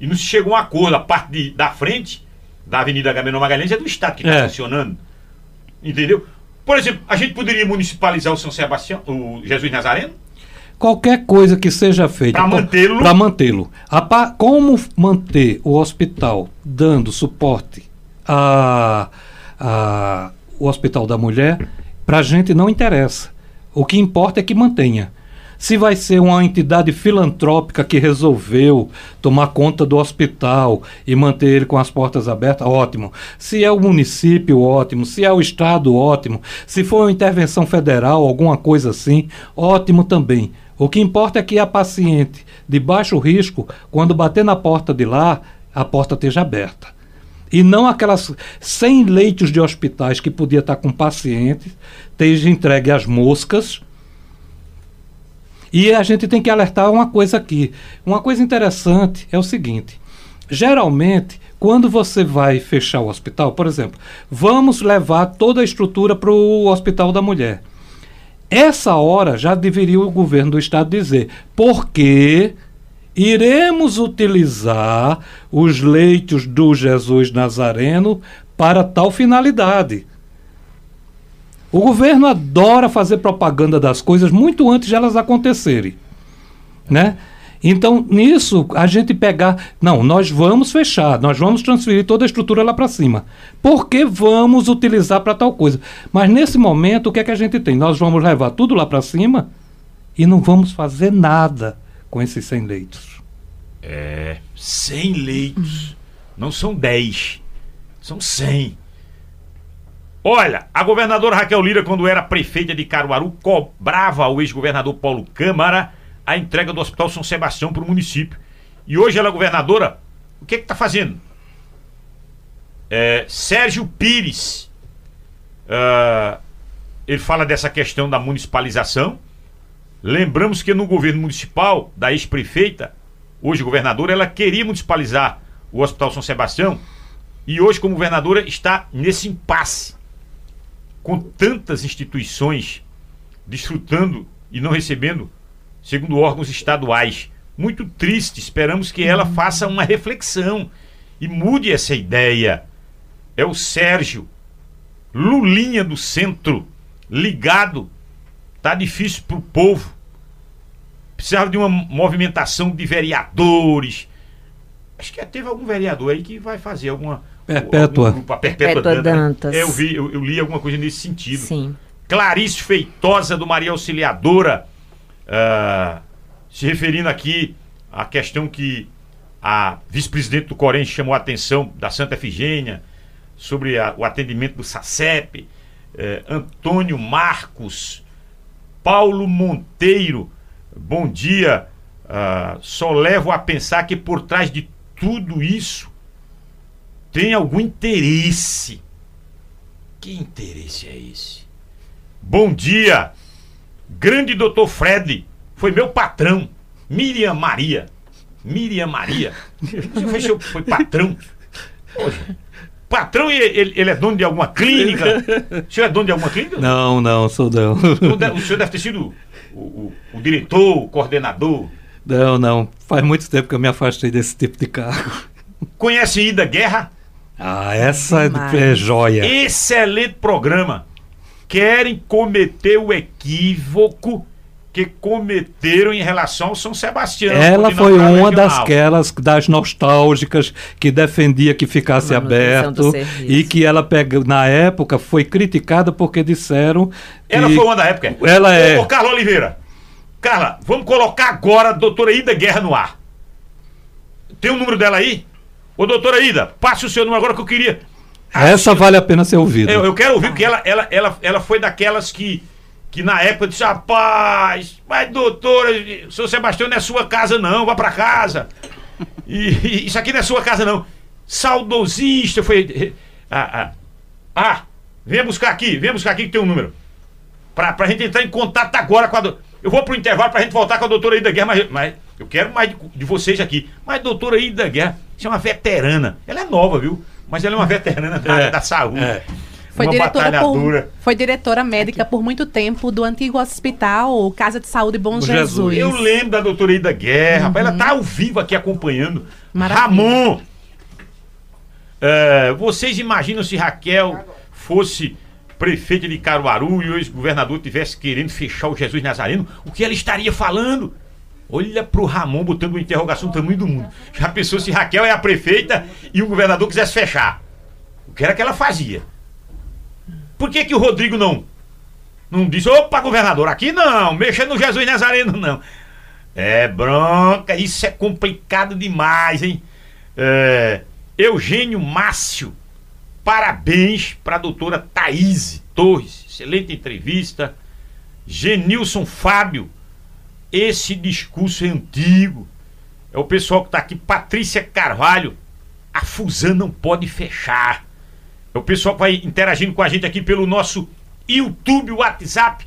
E não se chegou a um acordo. A parte de, da frente, da Avenida Agamenon Magalhães, é do Estado que está é. funcionando. Entendeu? Por exemplo, a gente poderia municipalizar o São Sebastião, o Jesus Nazareno? Qualquer coisa que seja feita para mantê-lo. Para mantê-lo. Como manter o hospital dando suporte a, a, o Hospital da Mulher para a gente não interessa. O que importa é que mantenha. Se vai ser uma entidade filantrópica que resolveu tomar conta do hospital e manter ele com as portas abertas, ótimo. Se é o município, ótimo. Se é o estado, ótimo. Se for uma intervenção federal, alguma coisa assim, ótimo também. O que importa é que a paciente de baixo risco, quando bater na porta de lá, a porta esteja aberta. E não aquelas 100 leitos de hospitais que podia estar com pacientes, esteja entregue às moscas. E a gente tem que alertar uma coisa aqui. Uma coisa interessante é o seguinte: geralmente, quando você vai fechar o hospital, por exemplo, vamos levar toda a estrutura para o Hospital da Mulher. Essa hora já deveria o governo do estado dizer, porque iremos utilizar os leitos do Jesus Nazareno para tal finalidade. O governo adora fazer propaganda das coisas muito antes de elas acontecerem, né? Então, nisso, a gente pegar. Não, nós vamos fechar, nós vamos transferir toda a estrutura lá para cima. Porque vamos utilizar para tal coisa. Mas nesse momento, o que é que a gente tem? Nós vamos levar tudo lá para cima e não vamos fazer nada com esses 100 leitos. É, 100 leitos. Não são 10, são 100. Olha, a governadora Raquel Lira, quando era prefeita de Caruaru, cobrava ao ex-governador Paulo Câmara a entrega do Hospital São Sebastião para o município. E hoje ela é governadora, o que é que está fazendo? É, Sérgio Pires, uh, ele fala dessa questão da municipalização. Lembramos que no governo municipal da ex-prefeita, hoje governadora, ela queria municipalizar o Hospital São Sebastião e hoje, como governadora, está nesse impasse. Com tantas instituições desfrutando e não recebendo segundo órgãos estaduais. Muito triste, esperamos que ela faça uma reflexão e mude essa ideia. É o Sérgio, Lulinha do centro, ligado. Tá difícil para o povo. Precisava de uma movimentação de vereadores. Acho que teve algum vereador aí que vai fazer alguma. Perpétua. Grupo, a Perpétua, Perpétua Dantas. Dantas. É, eu, vi, eu, eu li alguma coisa nesse sentido. Sim. Clarice Feitosa do Maria Auxiliadora, ah, se referindo aqui à questão que a vice-presidente do Corém chamou a atenção da Santa Efigênia sobre a- o atendimento do SACEP, eh, Antônio Marcos, Paulo Monteiro, bom dia. Ah, só levo a pensar que por trás de tudo isso tem algum interesse. Que interesse é esse? Bom dia, grande doutor Fred, foi meu patrão, Miriam Maria. Miriam Maria. Você foi, seu- foi patrão. Poxa, patrão, ele, ele- é dono de alguma clínica? O senhor é dono de alguma clínica? Não, não, sou não. O senhor deve ter sido o, o- o diretor, o coordenador. Não, não. Faz muito tempo que eu me afastei desse tipo de cargo. Conhece Ida Guerra? Ah, essa é, Demais. é joia. Excelente programa. Querem cometer o equívoco que cometeram em relação ao São Sebastião. Ela foi uma dasquelas das nostálgicas que defendia que ficasse aberto e que ela pega, na época foi criticada porque disseram que Ela foi uma da época. Ela é. Ô, ô, Carla Oliveira. Carla, vamos colocar agora a doutora Ida Guerra no ar. Tem o número dela aí? Ô, doutora Ida, passe o seu número agora que eu queria. essa vale a pena ser ouvida. Eu, eu quero ouvir, porque ela, ela, ela, ela foi daquelas que, que na época disse, rapaz, mas doutora, o seu Sebastião não é sua casa não, vá pra casa. E, e isso aqui não é sua casa não. Saudosista, foi... Ah, ah, ah, venha buscar aqui, venha buscar aqui que tem um número. Pra, pra gente entrar em contato agora com a... Do... Eu vou pro intervalo pra gente voltar com a doutora Ida Guerra, mas, mas eu quero mais de, de vocês aqui. Mas doutora Ida Guerra, isso é uma veterana. Ela é nova, viu? Mas ela é uma veterana da área da saúde. é. Foi uma diretora, por, foi diretora médica por muito tempo do antigo hospital Casa de Saúde Bom Bom Jesus. Jesus. Eu lembro da doutora Ida Guerra, rapaz, ela tá ao vivo aqui acompanhando. Maravilha. Ramon! é, vocês imaginam se Raquel fosse prefeita de Caruaru e o ex-governador tivesse querendo fechar o Jesus Nazareno? O que ela estaria falando? Olha pro Ramon botando uma interrogação do tamanho do mundo. Já pensou se Raquel é a prefeita e o governador quisesse fechar? O que era que ela fazia? Por que, que o Rodrigo não Não disse, opa, governador, aqui não, mexa no Jesus Nazareno, não. É bronca, isso é complicado demais, hein? É, Eugênio Márcio, parabéns para a doutora Thaís Torres, excelente entrevista. Genilson Fábio, esse discurso é antigo. É o pessoal que está aqui, Patrícia Carvalho, a Fusan não pode fechar. O pessoal vai interagindo com a gente aqui pelo nosso YouTube, WhatsApp.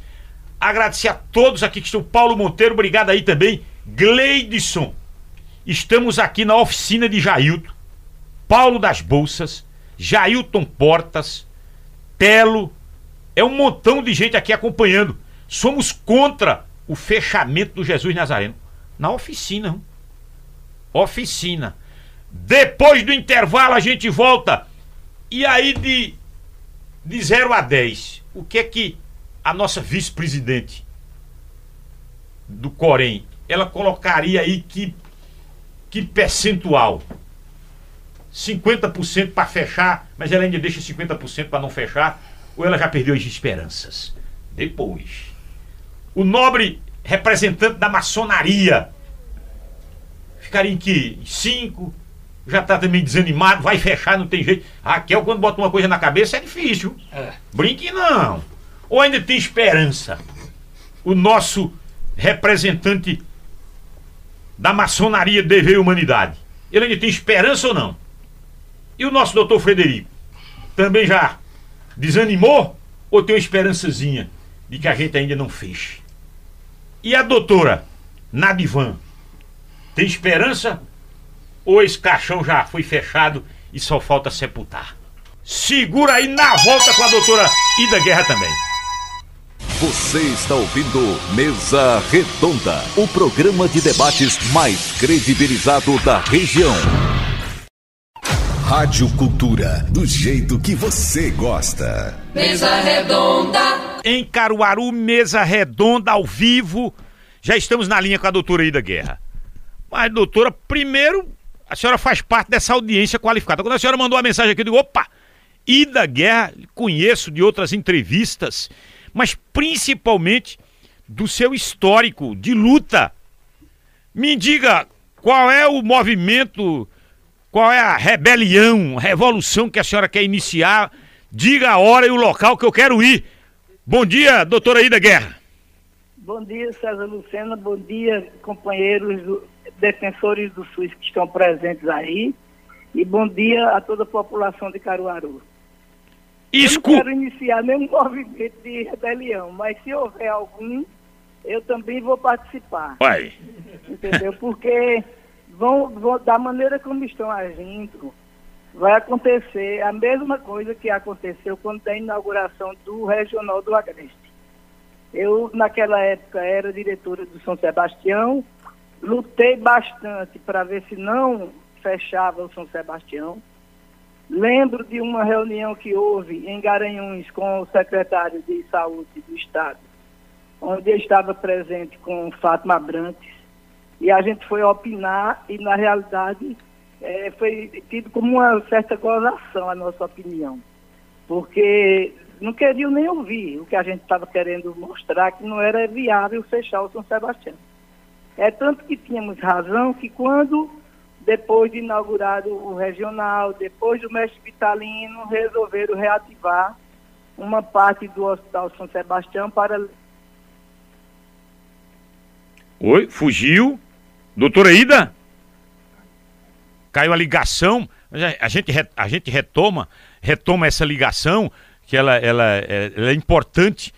Agradecer a todos aqui que estão. Paulo Monteiro, obrigado aí também. Gleidson. Estamos aqui na oficina de Jailton. Paulo das Bolsas. Jailton Portas. Telo. É um montão de gente aqui acompanhando. Somos contra o fechamento do Jesus Nazareno. Na oficina. Oficina. Depois do intervalo a gente volta. E aí de, de 0 a 10, o que é que a nossa vice-presidente do Corém, ela colocaria aí que, que percentual? 50% para fechar, mas ela ainda deixa 50% para não fechar, ou ela já perdeu as esperanças? Depois. O nobre representante da maçonaria ficaria em que? 5? Já está também desanimado, vai fechar, não tem jeito. Raquel, quando bota uma coisa na cabeça, é difícil. É. Brinque não. Ou ainda tem esperança? O nosso representante da maçonaria Dever Humanidade. Ele ainda tem esperança ou não? E o nosso doutor Frederico? Também já desanimou? Ou tem uma esperançazinha de que a gente ainda não fez? E a doutora Nadivan? Tem esperança? Ou esse caixão já foi fechado e só falta sepultar? Segura aí na volta com a doutora Ida Guerra também. Você está ouvindo Mesa Redonda, o programa de debates mais credibilizado da região. Rádio Cultura, do jeito que você gosta. Mesa Redonda. Em Caruaru, Mesa Redonda ao vivo. Já estamos na linha com a doutora Ida Guerra. Mas, doutora, primeiro, a senhora faz parte dessa audiência qualificada. Quando a senhora mandou a mensagem aqui, eu digo, opa, Ida Guerra, conheço de outras entrevistas mas principalmente do seu histórico de luta. Me diga qual é o movimento, qual é a rebelião, a revolução que a senhora quer iniciar. Diga a hora e o local que eu quero ir. Bom dia, doutora Ida Guerra. Bom dia, César Lucena. Bom dia, companheiros defensores do SUS que estão presentes aí. E bom dia a toda a população de Caruaru. Escu... Eu não quero iniciar nenhum movimento de rebelião, mas se houver algum, eu também vou participar. Vai. Entendeu? Porque vão, vão, da maneira como estão agindo, vai acontecer a mesma coisa que aconteceu quando da inauguração do Regional do Agreste. Eu, naquela época, era diretora do São Sebastião, lutei bastante para ver se não fechava o São Sebastião Lembro de uma reunião que houve em Garanhuns com o secretário de Saúde do Estado, onde eu estava presente com Fátima Brantes, e a gente foi opinar e, na realidade, é, foi tido como uma certa gozação a nossa opinião, porque não queriam nem ouvir o que a gente estava querendo mostrar, que não era viável fechar o São Sebastião. É tanto que tínhamos razão que quando depois de inaugurado o regional, depois do mestre Vitalino, resolveram reativar uma parte do Hospital São Sebastião para. Oi, fugiu? Doutora Ida? Caiu a ligação. A gente, a gente retoma, retoma essa ligação, que ela, ela, ela é importante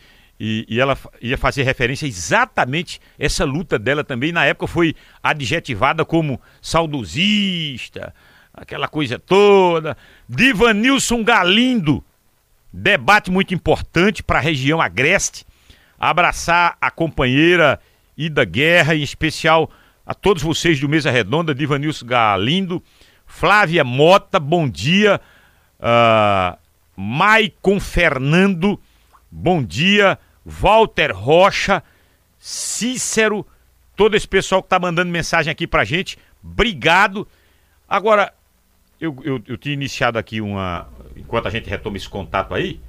e, e, ela ia fazer referência exatamente essa luta dela também. Na época foi adjetivada como saudosista, aquela coisa toda. Divanilson Galindo, debate muito importante para a região agreste. Abraçar a companheira Ida Guerra, em especial a todos vocês do Mesa Redonda, Divanilson Galindo, Flávia Mota, bom dia. Uh, Maicon Fernando, bom dia. Walter Rocha, Cícero, todo esse pessoal que está mandando mensagem aqui pra gente. Obrigado. Agora, eu, eu, eu tinha iniciado aqui uma. Enquanto a gente retoma esse contato aí,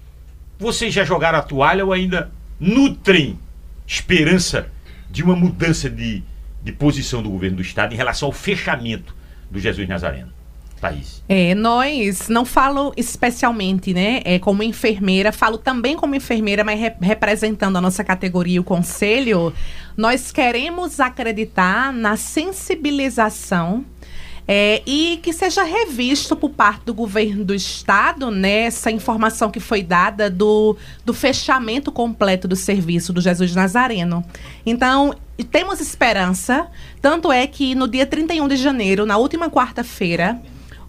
vocês já jogaram a toalha ou ainda nutrem esperança de uma mudança de, de posição do governo do Estado em relação ao fechamento do Jesus Nazareno? É, nós, não falo especialmente, né, é, como enfermeira, falo também como enfermeira, mas re representando a nossa categoria, o conselho, nós queremos acreditar na sensibilização é, e que seja revisto por parte do governo do estado né, essa informação que foi dada do, do fechamento completo do serviço do Jesus Nazareno. Então, temos esperança, tanto é que no dia 31 de janeiro, na última quarta-feira,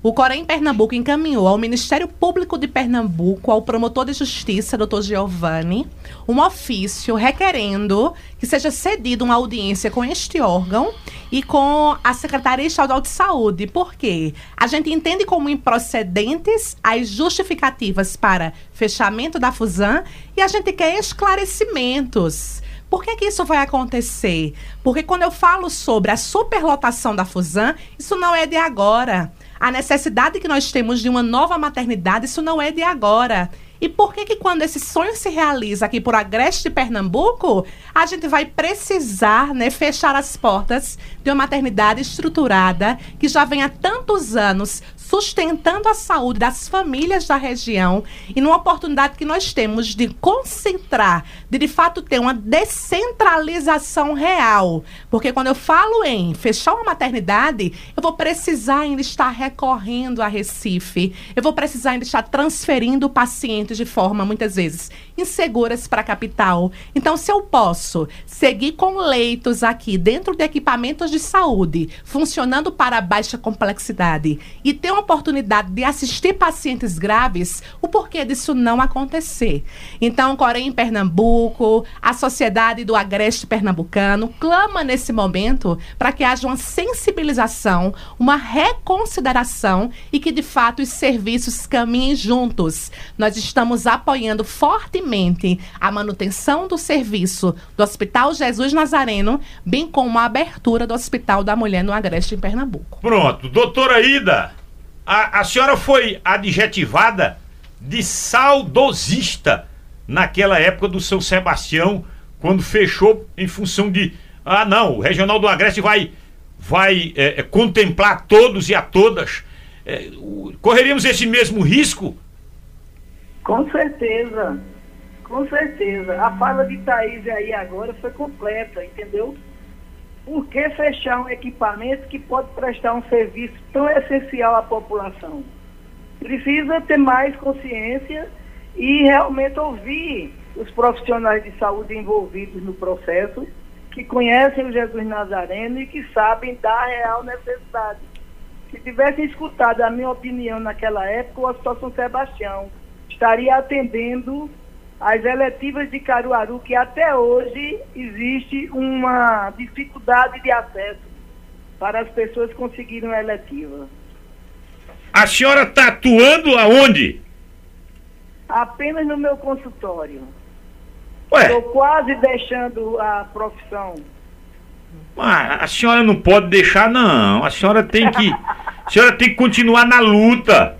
o Corém Pernambuco encaminhou ao Ministério Público de Pernambuco, ao promotor de justiça, doutor Giovanni, um ofício requerendo que seja cedida uma audiência com este órgão e com a Secretaria Estadual de Saúde. Por quê? A gente entende como improcedentes as justificativas para fechamento da Fusan e a gente quer esclarecimentos. Por que, que isso vai acontecer? Porque quando eu falo sobre a superlotação da Fusan, isso não é de agora. A necessidade que nós temos de uma nova maternidade, isso não é de agora. E por que que quando esse sonho se realiza aqui por Agreste Pernambuco, a gente vai precisar, né, fechar as portas de uma maternidade estruturada que já vem há tantos anos sustentando a saúde das famílias da região e numa oportunidade que nós temos de concentrar, de de fato ter uma descentralização real. Porque quando eu falo em fechar uma maternidade, eu vou precisar ainda estar recorrendo a Recife, eu vou precisar ainda estar transferindo pacientes de forma muitas vezes inseguras para a capital. Então, se eu posso seguir com leitos aqui dentro de equipamentos de saúde, funcionando para baixa complexidade e ter uma oportunidade de assistir pacientes graves, o porquê disso não acontecer? Então, Corém Pernambuco, a Sociedade do Agreste Pernambucano clama nesse momento para que haja uma sensibilização, uma reconsideração e que de fato os serviços caminhem juntos. Nós estamos apoiando fortemente a manutenção do serviço do Hospital Jesus Nazareno, bem como a abertura do Hospital da Mulher no Agreste em Pernambuco. Pronto, doutora Ida, a, a senhora foi adjetivada de saudosista naquela época do São Sebastião, quando fechou em função de. Ah, não, o Regional do Agreste vai, vai é, contemplar todos e a todas. É, correríamos esse mesmo risco? Com certeza, com certeza. A fala de Thaís aí agora foi completa, entendeu? Por que fechar um equipamento que pode prestar um serviço tão essencial à população? Precisa ter mais consciência e realmente ouvir os profissionais de saúde envolvidos no processo, que conhecem o Jesus Nazareno e que sabem da real necessidade. Se tivessem escutado a minha opinião naquela época, o Hospital São Sebastião estaria atendendo as eletivas de Caruaru, que até hoje existe uma dificuldade de acesso para as pessoas conseguirem a eletiva. A senhora está atuando aonde? Apenas no meu consultório. Estou quase deixando a profissão. mas a senhora não pode deixar, não. A senhora tem que. A senhora tem que continuar na luta.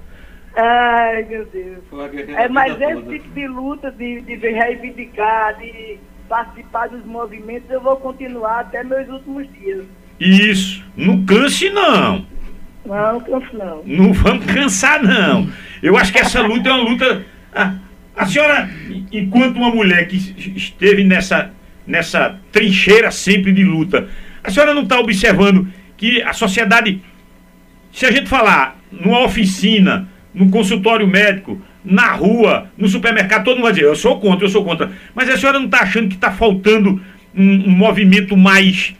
Ai, meu Deus. É, mas esse tipo de luta, de, de reivindicar, de participar dos movimentos, eu vou continuar até meus últimos dias. Isso. Não canse, não. Não, canso não. Não vamos cansar, não. Eu acho que essa luta é uma luta. A, a senhora, enquanto uma mulher que esteve nessa, nessa trincheira sempre de luta, a senhora não está observando que a sociedade, se a gente falar numa oficina, num consultório médico, na rua, no supermercado, todo mundo vai dizer, eu sou contra, eu sou contra. Mas a senhora não está achando que está faltando um, um movimento mais,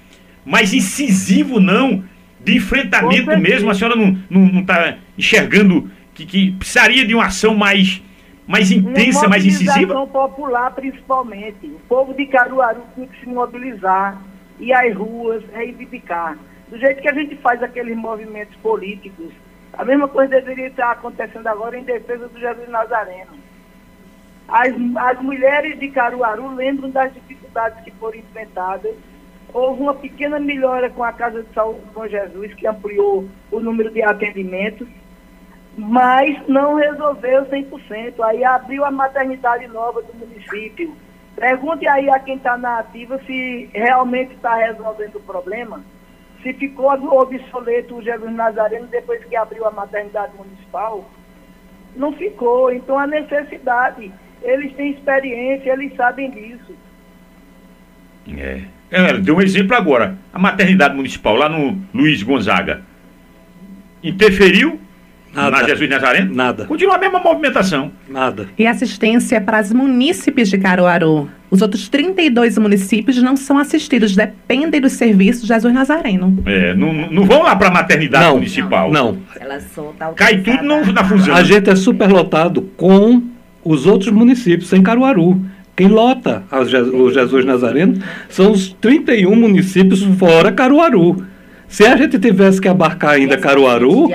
mais incisivo, não? De enfrentamento mesmo? A senhora não está enxergando que, que precisaria de uma ação mais, mais intensa, mais incisiva? popular, principalmente. O povo de Caruaru tem que se mobilizar, ir às ruas, reivindicar. Do jeito que a gente faz aqueles movimentos políticos, a mesma coisa deveria estar acontecendo agora em defesa do Jesus Nazareno. As, as mulheres de Caruaru lembram das dificuldades que foram enfrentadas. Houve uma pequena melhora com a Casa de Saúde do Bom Jesus, que ampliou o número de atendimentos, mas não resolveu 100%. Aí abriu a maternidade nova do município, Pergunte aí a quem está na ativa se realmente está resolvendo o problema, se ficou obsoleto o Jesus Nazareno depois que abriu a maternidade municipal. Não ficou. Então a necessidade, eles têm experiência, eles sabem disso. É. é deu um exemplo agora. A maternidade municipal lá no Luiz Gonzaga interferiu Nada. Na Jesus Nazareno? Nada. Continua a mesma movimentação. Nada. E assistência para os munícipes de Caruaru. Os outros 32 municípios não são assistidos, dependem dos serviços de Jesus Nazareno. É, não, não vão lá para a maternidade não, municipal. Não. não. Ela solta Cai tudo no, na fusão. A gente é superlotado com os outros municípios em Caruaru. Quem lota o Jesus Nazareno são os 31 municípios fora Caruaru. Se a gente tivesse que abarcar ainda Caruaru,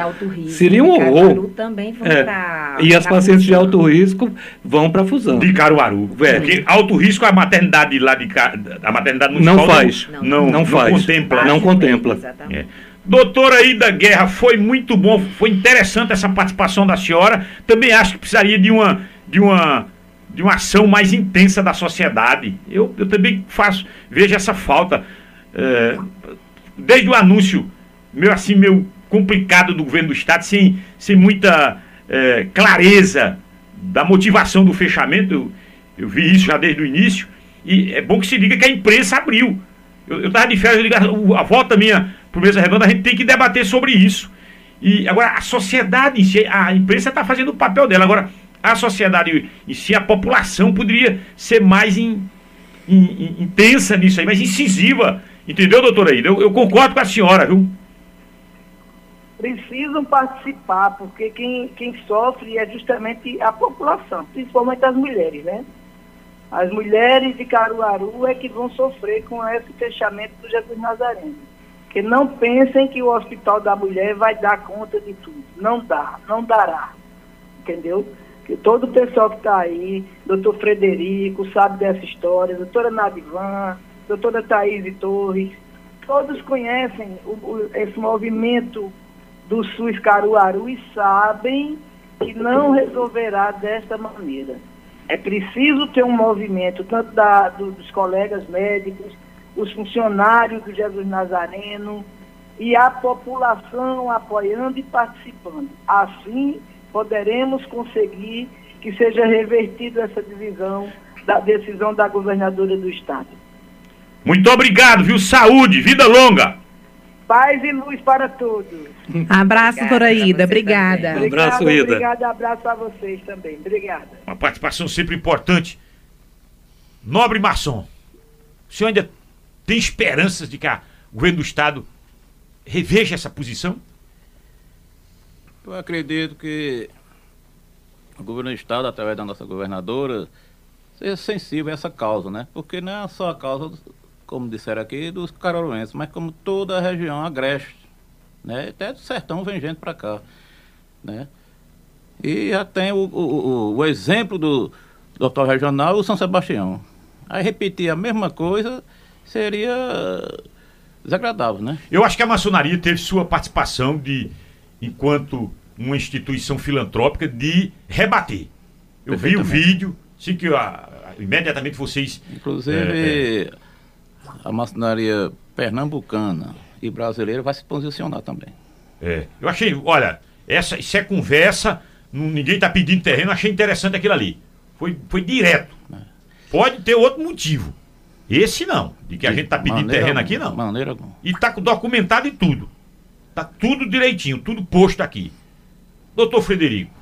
seria um horror. Caruaru também vão é. pra, E as pacientes de alto risco vão para fusão. De Caruaru. É. Porque alto risco a maternidade lá de a maternidade municipal não faz. Não, não, não, não faz. contempla. Não contempla. É. Doutora Ida Guerra, foi muito bom, foi interessante essa participação da senhora. Também acho que precisaria de uma de uma de uma ação mais intensa da sociedade. Eu, eu também faço, vejo essa falta. É, desde o anúncio, meio assim, meio complicado do governo do Estado, sem, sem muita é, clareza da motivação do fechamento, eu, eu, vi isso já desde o início, e é bom que se diga que a imprensa abriu. Eu estava de férias, eu a volta minha para Mesa Redonda, a gente tem que debater sobre isso. E agora a sociedade em si, a imprensa está fazendo o papel dela. Agora, a sociedade em si, a população poderia ser mais in, in, in, intensa nisso aí, mais incisiva Entendeu, doutora Ida? Eu, eu concordo com a senhora, viu? Precisam participar, porque quem, quem sofre é justamente a população, principalmente as mulheres, né? As mulheres de Caruaru é que vão sofrer com esse fechamento do Jesus Nazareno. Que não pensem que o Hospital da Mulher vai dar conta de tudo. Não dá, não dará. Entendeu? Que todo o pessoal que está aí, doutor Frederico, sabe dessa história, doutora Nadivan, doutora Thaís Torres, todos conhecem o, o, esse movimento do SUS Caruaru e sabem que não resolverá desta maneira. É preciso ter um movimento, tanto da, do, dos colegas médicos, os funcionários do Jesus Nazareno e a população apoiando e participando. Assim, poderemos conseguir que seja revertida essa divisão da decisão da governadora do Estado. Muito obrigado, viu? Saúde, vida longa. Paz e luz para todos. Abraço, Doraída. Obrigada. Um abraço, Ida. Obrigada, abraço a vocês também. Obrigada. Uma participação sempre importante. Nobre Maçom, o senhor ainda tem esperanças de que a, o governo do Estado reveja essa posição? Eu acredito que o governo do Estado, através da nossa governadora, seja sensível a essa causa, né? Porque não é só a causa como disseram aqui, dos caroruenses, mas como toda a região agreste, né? Até do sertão vem gente para cá, né? E já tem o, o, o, exemplo do doutor regional, o São Sebastião. Aí repetir a mesma coisa seria desagradável, né? Eu acho que a maçonaria teve sua participação de, enquanto uma instituição filantrópica, de rebater. Eu vi o vídeo, sim que a, imediatamente vocês... Inclusive... É, é, a maçonaria pernambucana e brasileira vai se posicionar também. É. Eu achei, olha, essa, isso é conversa, ninguém está pedindo terreno, achei interessante aquilo ali. Foi, foi direto. É. Pode ter outro motivo. Esse não, de que a gente está pedindo terreno aqui, não. Maneira E está documentado e tudo. Está tudo direitinho, tudo posto aqui. Doutor Frederico,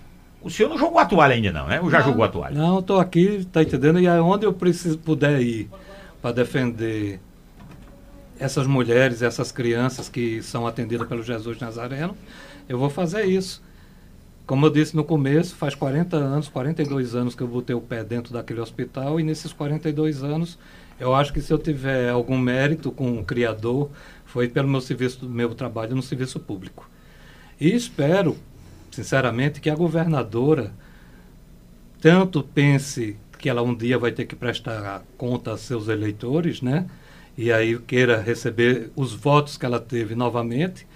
o senhor não jogou a toalha ainda não, né? Ou já não, jogou a toalha? Não, estou aqui, está entendendo? E aonde eu preciso puder ir para defender essas mulheres, essas crianças que são atendidas pelo Jesus Nazareno, eu vou fazer isso. Como eu disse no começo, faz 40 anos, 42 anos que eu botei o pé dentro daquele hospital e nesses 42 anos, eu acho que se eu tiver algum mérito com o Criador, foi pelo meu serviço, meu trabalho no serviço público. E espero, sinceramente, que a governadora tanto pense que ela um dia vai ter que prestar conta a seus eleitores, né? E aí queira receber os votos que ela teve novamente,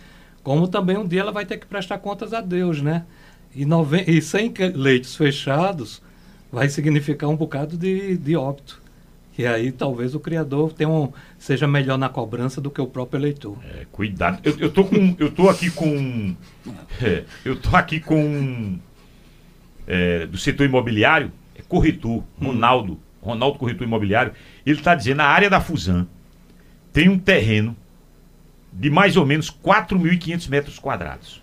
como também um dia ela vai ter que prestar contas a Deus, né? E, e sem leitos fechados vai significar um bocado de, de óbito. E aí talvez o criador tenha um, seja melhor na cobrança do que o próprio eleitor. É, cuidado. Eu, eu, tô com, eu tô aqui com. É, eu tô aqui com. É, do setor imobiliário, é corretor, Ronaldo. Ronaldo Corretor Imobiliário. Ele está dizendo na área da Fusan tem um terreno de mais ou menos 4.500 metros quadrados.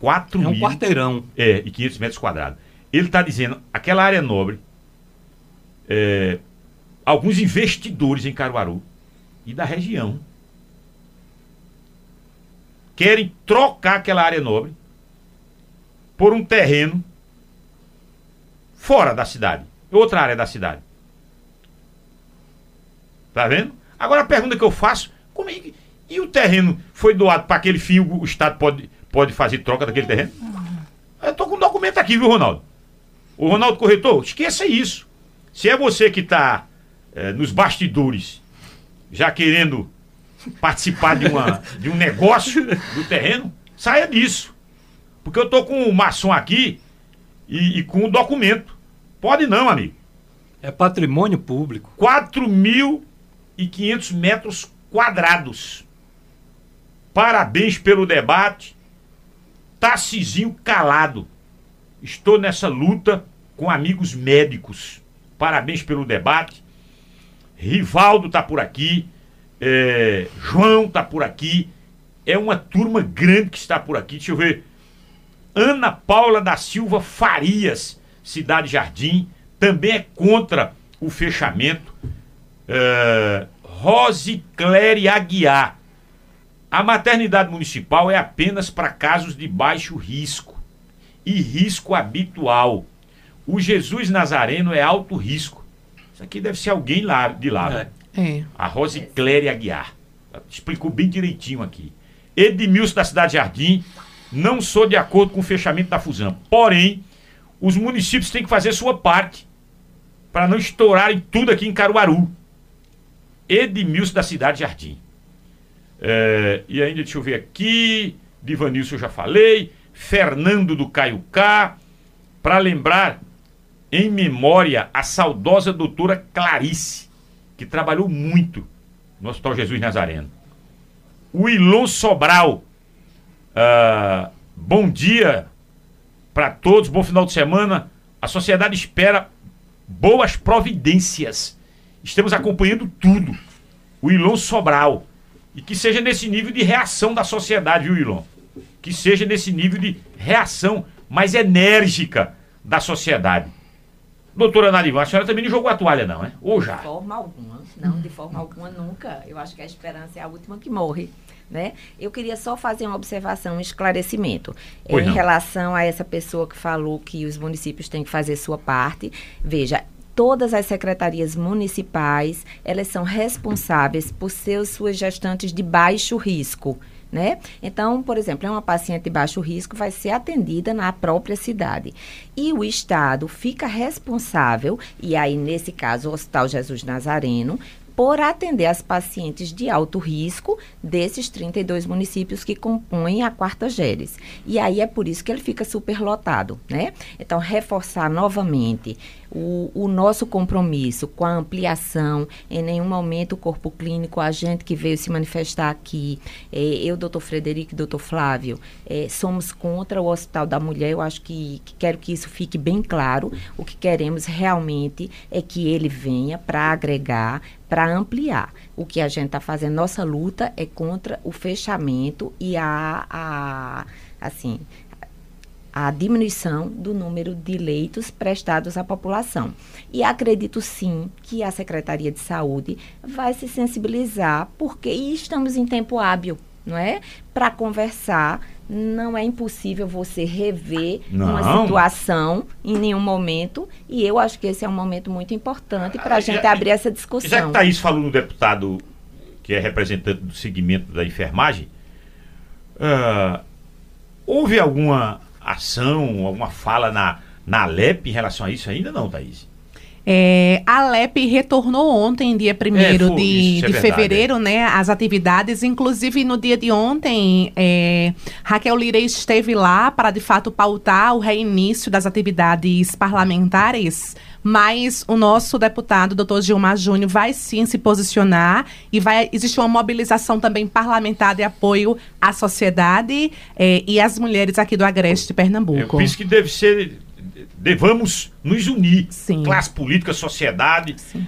4 É um mil, quarteirão. é, e 500 metros quadrados. Ele está dizendo, aquela área nobre, é, alguns investidores em Caruaru e da região querem trocar aquela área nobre por um terreno fora da cidade, outra área da cidade. Tá vendo? Agora a pergunta que eu faço, como é que, e o terreno foi doado para aquele fim, o Estado pode, pode fazer troca daquele terreno? Eu tô com um documento aqui, viu, Ronaldo? O Ronaldo Corretor, esqueça isso. Se é você que está nos bastidores, já querendo participar de, uma, de um negócio do terreno, saia disso. Porque eu tô com o maçom aqui e, e com o documento. Pode não, amigo. É patrimônio público. 4.500 metros quadrados. Parabéns pelo debate. Tarcisinho calado. Estou nessa luta com amigos médicos. Parabéns pelo debate. Rivaldo está por aqui. é, João está por aqui. É uma turma grande que está por aqui. Deixa eu ver. Ana Paula da Silva Farias, Cidade Jardim, também é contra o fechamento. É, Rose Cléry Aguiar. A maternidade municipal é apenas para casos de baixo risco e risco habitual. O Jesus Nazareno é alto risco. Isso aqui deve ser alguém lá, de lá. né? É. A Rose Cléry Aguiar. Ela Explicou bem direitinho aqui. Edmilson da Cidade Jardim, não sou de acordo com o fechamento da fusão. Porém, os municípios têm que fazer sua parte para não estourarem tudo aqui em Caruaru. Edmilson da Cidade Jardim. É, e ainda, deixa eu ver aqui. Divanilson eu já falei. Fernando do Caiucá. Para lembrar, em memória, a saudosa doutora Clarice, que trabalhou muito no Hospital Jesus Nazareno. O Ilon Sobral. ah, bom dia para todos, bom final de semana. A sociedade espera boas providências. Estamos acompanhando tudo. O Ilon Sobral. E que seja nesse nível de reação da sociedade, viu, Ilon? Que seja nesse nível de reação mais enérgica da sociedade. Doutora Narivan, a senhora também não jogou a toalha, não, é? Ou já? De forma alguma. Não, de forma alguma nunca. Eu acho que a esperança é a última que morre. Né? Eu queria só fazer uma observação, um esclarecimento. Pois em não. relação a essa pessoa que falou que os municípios têm que fazer sua parte. Veja, todas as secretarias municipais, elas são responsáveis por seus suas gestantes de baixo risco. Né? Então, por exemplo, é uma paciente de baixo risco, vai ser atendida na própria cidade. E o Estado fica responsável, e aí, nesse caso, o Hospital Jesus Nazareno, por atender as pacientes de alto risco desses 32 municípios que compõem a quarta GERES. E aí é por isso que ele fica superlotado, né? Então, reforçar novamente o, o nosso compromisso com a ampliação, em nenhum momento o corpo clínico, a gente que veio se manifestar aqui, eh, eu, doutor Frederico e doutor Flávio, eh, somos contra o Hospital da Mulher, eu acho que, que quero que isso fique bem claro, o que queremos realmente é que ele venha para agregar, para ampliar. O que a gente está fazendo, nossa luta é contra o fechamento e a, a assim, a diminuição do número de leitos prestados à população. E acredito sim que a Secretaria de Saúde vai se sensibilizar, porque e estamos em tempo hábil, não é? Para conversar, não é impossível você rever uma Não. situação em nenhum momento, e eu acho que esse é um momento muito importante para a Ah, gente já- abrir essa Já que discussão. Thaís falou no deputado que é representante do segmento da enfermagem, ah, houve alguma ação, alguma fala na, na Alep em relação a isso ainda não, Thaís? É, a LEP retornou ontem, dia 1 É, de, é de verdade, fevereiro, né, as atividades. Inclusive, no dia de ontem, é, Raquel Lira esteve lá para, de fato, pautar o reinício das atividades parlamentares mas o nosso deputado, doutor Gilmar Júnior, vai sim se posicionar e vai existir uma mobilização também parlamentar de apoio à sociedade eh, e às mulheres aqui do Agreste Pernambuco. Eu penso que deve ser. Devamos nos unir. Sim. Classe política, sociedade. Sim.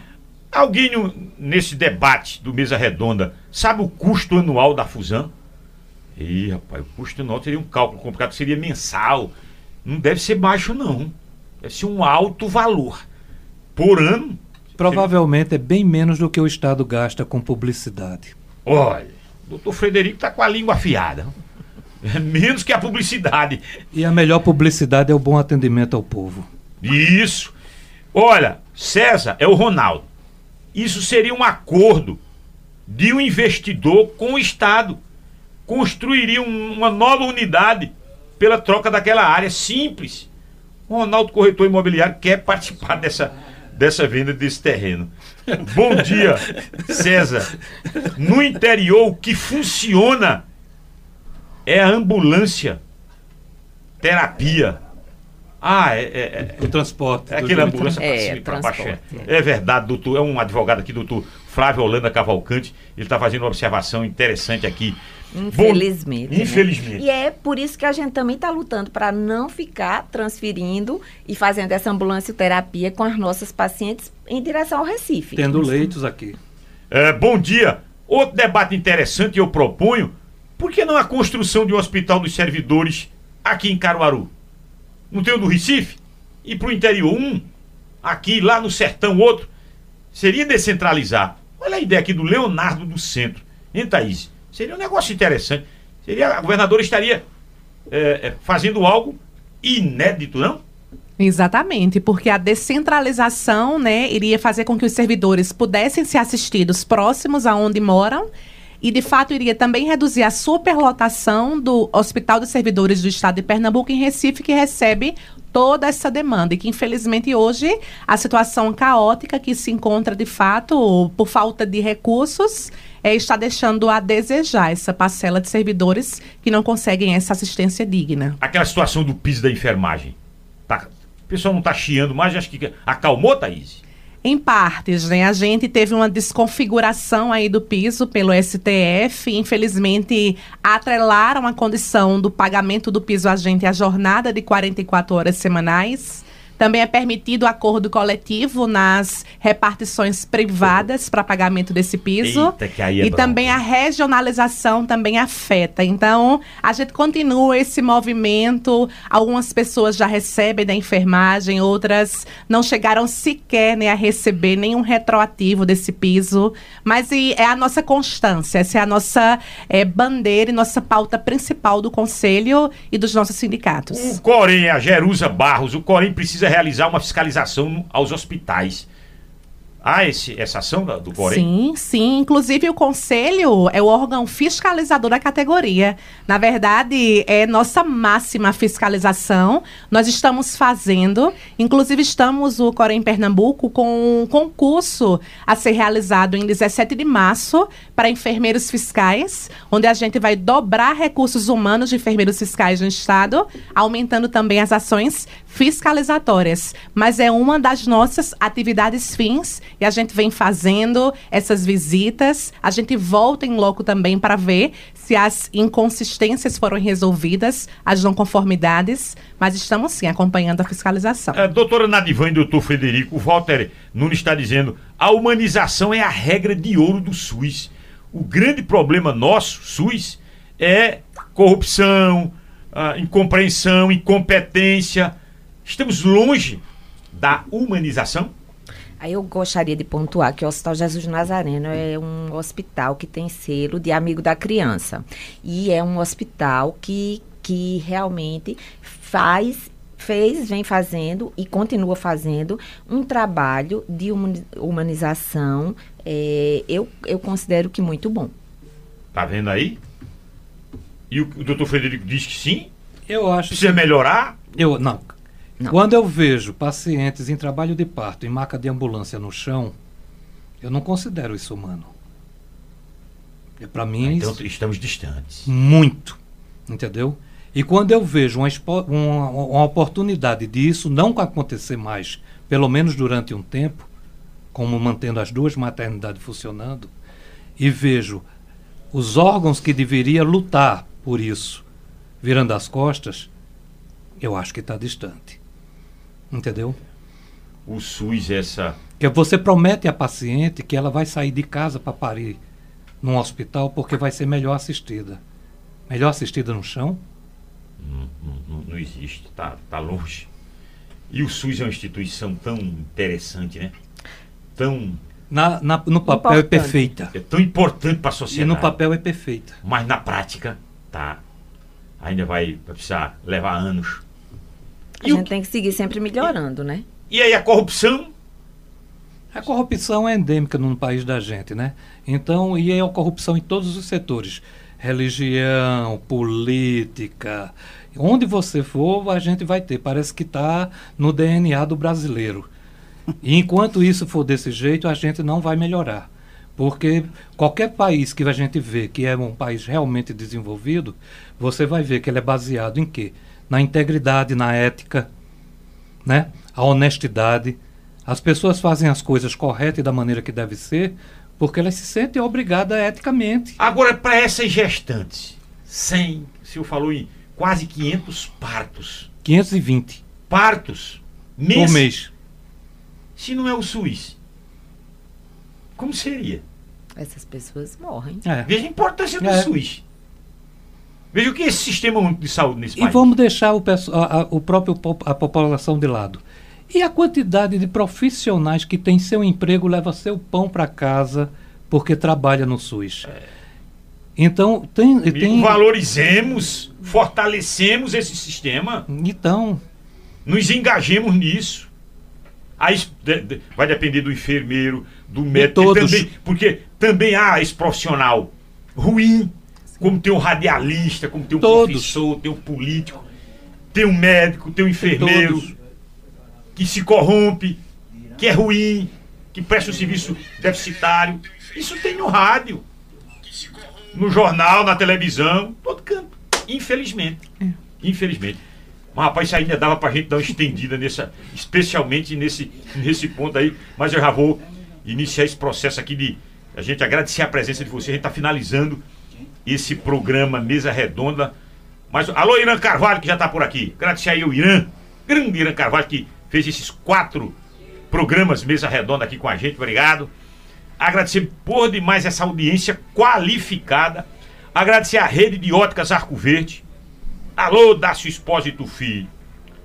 Alguém nesse debate do Mesa Redonda sabe o custo anual da fusão? Ih, rapaz, o custo anual seria um cálculo complicado, seria mensal. Não deve ser baixo, não. Deve ser um alto valor. Por ano. Provavelmente é bem menos do que o Estado gasta com publicidade. Olha, o doutor Frederico tá com a língua afiada. É menos que a publicidade. E a melhor publicidade é o bom atendimento ao povo. Isso. Olha, César é o Ronaldo. Isso seria um acordo de um investidor com o Estado. Construiria um- uma nova unidade pela troca daquela área simples. O Ronaldo, corretor imobiliário, quer participar dessa, dessa venda desse terreno. Bom dia, César. No interior, o que funciona é a ambulância, terapia. Ah, é- é- é, O transporte. é jeito- ambulância É, cima e pra baixo. É. transporte, É verdade, doutor. É um advogado aqui, doutor Flávio Holanda Cavalcante. Ele está fazendo uma observação interessante aqui. Infelizmente. Bom, né? infelizmente. E é por isso que a gente também está lutando para não ficar transferindo e fazendo essa ambulância terapia com as nossas pacientes em direção ao Recife. Tendo leitos aqui. É, bom dia. Outro debate interessante eu proponho. Por que não a construção de um hospital dos servidores aqui em Caruaru? Não tem o do Recife? E para o interior um? Aqui, lá no sertão outro? Seria descentralizar. Olha a ideia aqui do Leonardo do Centro. Hein, Thaís? Seria um negócio interessante. Seria, a governadora estaria é, é, fazendo algo inédito, não? Exatamente, porque a descentralização, né, iria fazer com que os servidores pudessem ser assistidos próximos aonde moram e de fato iria também reduzir a superlotação do Hospital dos Servidores do Estado de Pernambuco em Recife, que recebe toda essa demanda e que infelizmente hoje a situação caótica que se encontra de fato por falta de recursos é, está deixando a desejar essa parcela de servidores que não conseguem essa assistência digna. Aquela situação do piso da enfermagem. Tá, o pessoal não está chiando mais, acho que acalmou, Thaís? Em partes, né? A gente teve uma desconfiguração aí do piso pelo STF. Infelizmente, atrelaram a condição do pagamento do piso a gente à jornada de 44 horas semanais. Também é permitido acordo coletivo nas repartições privadas para pagamento desse piso. Eita, é e bronca. também a regionalização também afeta. Então, a gente continua esse movimento. Algumas pessoas já recebem da enfermagem, outras não chegaram sequer né, a receber nenhum retroativo desse piso. Mas e é a nossa constância, essa é a nossa eh, bandeira e nossa pauta principal do Conselho e dos nossos sindicatos. O Corém, a Jerusa Barros, o Corém precisa realizar uma fiscalização aos hospitais. Há esse, essa ação do Corém? Sim, sim. Inclusive, o conselho é o órgão fiscalizador da categoria. Na verdade, é nossa máxima fiscalização. Nós estamos fazendo, inclusive, estamos, o Corém Pernambuco, com um concurso a ser realizado em 17 de março para enfermeiros fiscais, onde a gente vai dobrar recursos humanos de enfermeiros fiscais no Estado, aumentando também as ações fiscalizatórias. Mas é uma das nossas atividades fins e a gente vem fazendo essas visitas. A gente volta em loco também para ver se as inconsistências foram resolvidas, as não conformidades, mas estamos sim acompanhando a fiscalização. A doutora Nadivan e doutor Frederico, o Walter Nunes está dizendo a humanização é a regra de ouro do SUS. O grande problema nosso, SUS, é corrupção, ah, incompreensão, incompetência. Estamos longe da humanização. Aí eu gostaria de pontuar que o Hospital Jesus Nazareno é um hospital que tem selo de amigo da criança. E é um hospital que, que realmente faz, fez, vem fazendo e continua fazendo um trabalho de humani- humanização, é, eu, eu considero que muito bom. Tá vendo aí? E o, o doutor Frederico diz que sim, Eu acho que precisa melhorar. Eu, não. Não. Quando eu vejo pacientes em trabalho de parto, em maca de ambulância no chão, eu não considero isso humano. É para mim Então isso- estamos distantes. muito, entendeu? E quando eu vejo uma, uma, uma oportunidade disso não acontecer mais pelo menos durante um tempo, como mantendo as duas maternidades funcionando, e vejo os órgãos que deveria lutar por isso virando as costas, eu acho que está distante. Entendeu? O SUS, essa. Que você promete à paciente que ela vai sair de casa para parir num hospital porque vai ser melhor assistida. Melhor assistida no chão? Não, não, não existe, tá, tá longe. E o SUS é uma instituição tão interessante, né? Tão. Na, na no papel é Importante. é perfeita. É tão importante para a E sociedade. no papel é perfeita. Mas na prática, tá. Ainda vai, vai precisar levar anos. A E, o gente que- tem que seguir sempre melhorando, né? e aí a corrupção? A corrupção é endêmica no país da gente, né? Então, e é a corrupção em todos os setores. Religião, política. Onde você for, a gente vai ter. Parece que está no DNA do brasileiro. E enquanto isso for desse jeito, a gente não vai melhorar. Porque qualquer país que a gente vê que é um país realmente desenvolvido, você vai ver que ele é baseado em quê? Na integridade, na ética, né? a honestidade. As pessoas fazem as coisas corretas e da maneira que deve ser, porque elas se sentem obrigadas eticamente. Agora, para essas gestantes, 100, o senhor falou em quase 500 partos. 520 Partos. por mês. Se não é o SUS, como seria? Essas pessoas morrem. É. Veja a importância do É. SUS. Veja o que é esse sistema de saúde nesse E país. vamos deixar o, a, o próprio a população de lado. E a quantidade de profissionais que tem seu emprego, leva seu pão para casa porque trabalha no SUS. Então, tem. Tem Valorizemos, fortalecemos esse sistema, então, nos engajemos nisso. Aí vai depender do enfermeiro, do médico, e também- porque também há esse profissional ruim, como tem um radialista, como tem um Todos. professor, tem um político, tem um médico, tem um enfermeiro todos. que se corrompe, que é ruim, que presta um serviço deficitário. Isso tem no rádio, no jornal, na televisão, todo canto. Infelizmente. Infelizmente. Mas, rapaz, isso ainda dava pra gente dar uma estendida nessa, especialmente nesse, nesse ponto aí. Mas eu já vou iniciar esse processo aqui de a gente agradecer a presença de você. A gente tá finalizando esse programa Mesa Redonda. Mas, alô, Irã Carvalho, que já tá por aqui. Agradecer aí o Irã, grande Irã Carvalho, que fez esses quatro programas Mesa Redonda aqui com a gente. Obrigado. Agradecer por demais essa audiência qualificada. Agradecer a rede de óticas Arco Verde. Alô, Dácio Espósito Filho.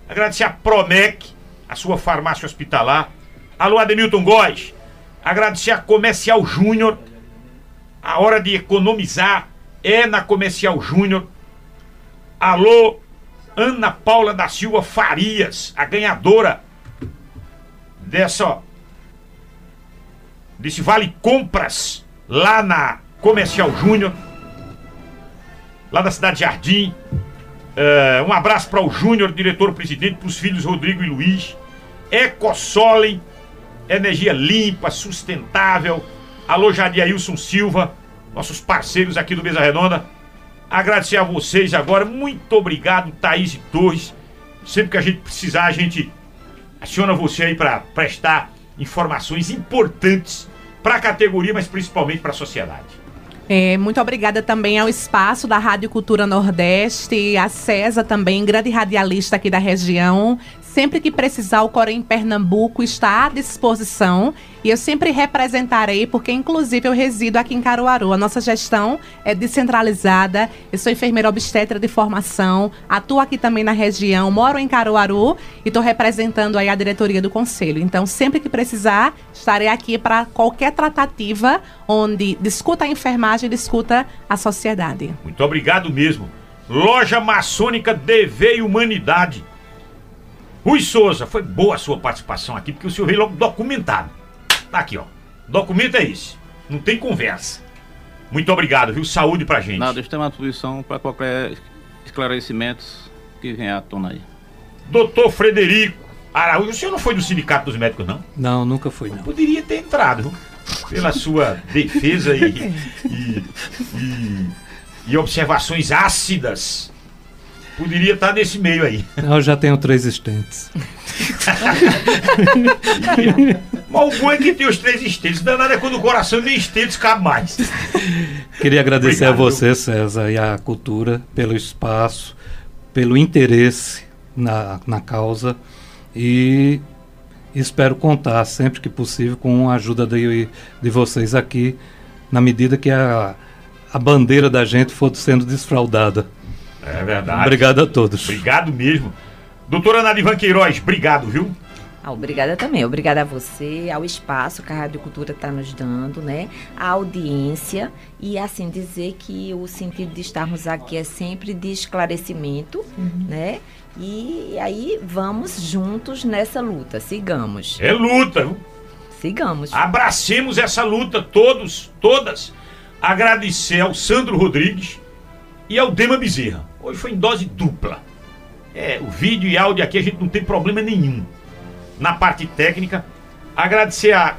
Agradecer a Promec, a sua farmácia hospitalar. Alô, Ademilton Góes. Agradecer a Comercial Júnior. A hora de economizar é na Comercial Júnior. Alô, Ana Paula da Silva Farias, a ganhadora dessa desse Vale Compras lá na Comercial Júnior, lá da cidade de Jardim. É, um abraço para o Júnior, diretor-presidente, para os filhos Rodrigo e Luiz. Ecosolem, energia limpa, sustentável. Alô, Jadiailson Silva, nossos parceiros aqui do Mesa Redonda. Agradecer a vocês agora. Muito obrigado, Thaís e Torres. Sempre que a gente precisar, a gente aciona você aí para prestar informações importantes para a categoria, mas principalmente para a sociedade. É, muito obrigada também ao espaço da Rádio Cultura Nordeste, a César também, grande radialista aqui da região. Sempre que precisar, o Corém Pernambuco está à disposição e eu sempre representarei, porque inclusive eu resido aqui em Caruaru. A nossa gestão é descentralizada, eu sou enfermeira obstetra de formação, atuo aqui também na região, moro em Caruaru e estou representando aí a diretoria do conselho. Então, sempre que precisar, estarei aqui para qualquer tratativa onde discuta a enfermagem, discuta a sociedade. Muito obrigado mesmo. Loja Maçônica DV Humanidade. Rui Souza, foi boa a sua participação aqui, porque o senhor veio logo documentado. Tá aqui, ó. Documento é esse. Não tem conversa. Muito obrigado, viu? Saúde pra gente. Nada, estamos à disposição para qualquer esclarecimento que venha à tona aí. Doutor Frederico Araújo, o senhor não foi do Sindicato dos Médicos, não? Não, nunca fui, não. Poderia ter entrado, viu? Pela sua defesa e, e, e- e observações ácidas poderia estar nesse meio aí. Eu já tenho três estentes. Mas o bom é que tem os três estentes. Danado é quando o coração nem estentes cabe mais. Queria agradecer Obrigado. a você, César, e à cultura pelo espaço, pelo interesse na, na causa e espero contar sempre que possível com a ajuda de, de vocês aqui, na medida que a, a bandeira da gente for sendo desfraudada. É verdade. Obrigado a todos. Obrigado mesmo. Doutora Nadivan Queiroz, obrigado, viu? Ah, obrigada também. Obrigada a você, ao espaço que a Rádio Cultura está nos dando, né? A audiência e assim dizer que o sentido de estarmos aqui é sempre de esclarecimento, né? E aí vamos juntos nessa luta. Sigamos. É luta, viu? Sigamos. Abracemos essa luta, todos, todas. Agradecer ao Sandro Rodrigues e ao Dema Bezerra. Hoje foi em dose dupla. É, o vídeo e áudio aqui a gente não tem problema nenhum. Na parte técnica, agradecer a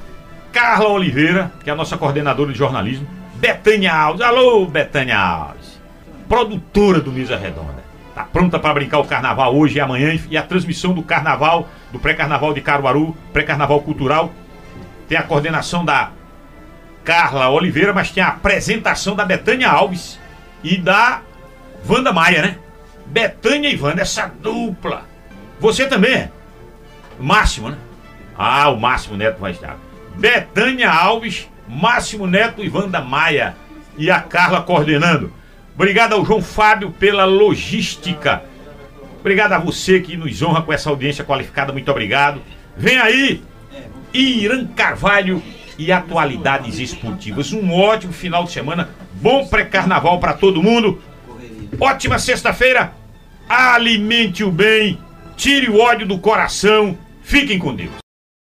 Carla Oliveira, que é a nossa coordenadora de jornalismo, Betânia Alves. Alô, Betânia Alves. Produtora do Mesa Redonda. Tá pronta para brincar o carnaval hoje e amanhã e a transmissão do carnaval, do pré-carnaval de Caruaru, pré-carnaval cultural. Tem a coordenação da Carla Oliveira, mas tem a apresentação da Betânia Alves e da Wanda Maia, né? Betânia e Wanda, essa dupla. Você também é? Máximo, né? Ah, o Máximo Neto vai estar. Betânia Alves, Máximo Neto e Wanda Maia. E a Carla coordenando. Obrigado ao João Fábio pela logística. Obrigado a você que nos honra com essa audiência qualificada. Muito obrigado. Vem aí, Irã Carvalho e atualidades esportivas. Um ótimo final de semana. Bom pré-carnaval para todo mundo. Ótima sexta-feira. Alimente o bem. Tire o ódio do coração. Fiquem com Deus.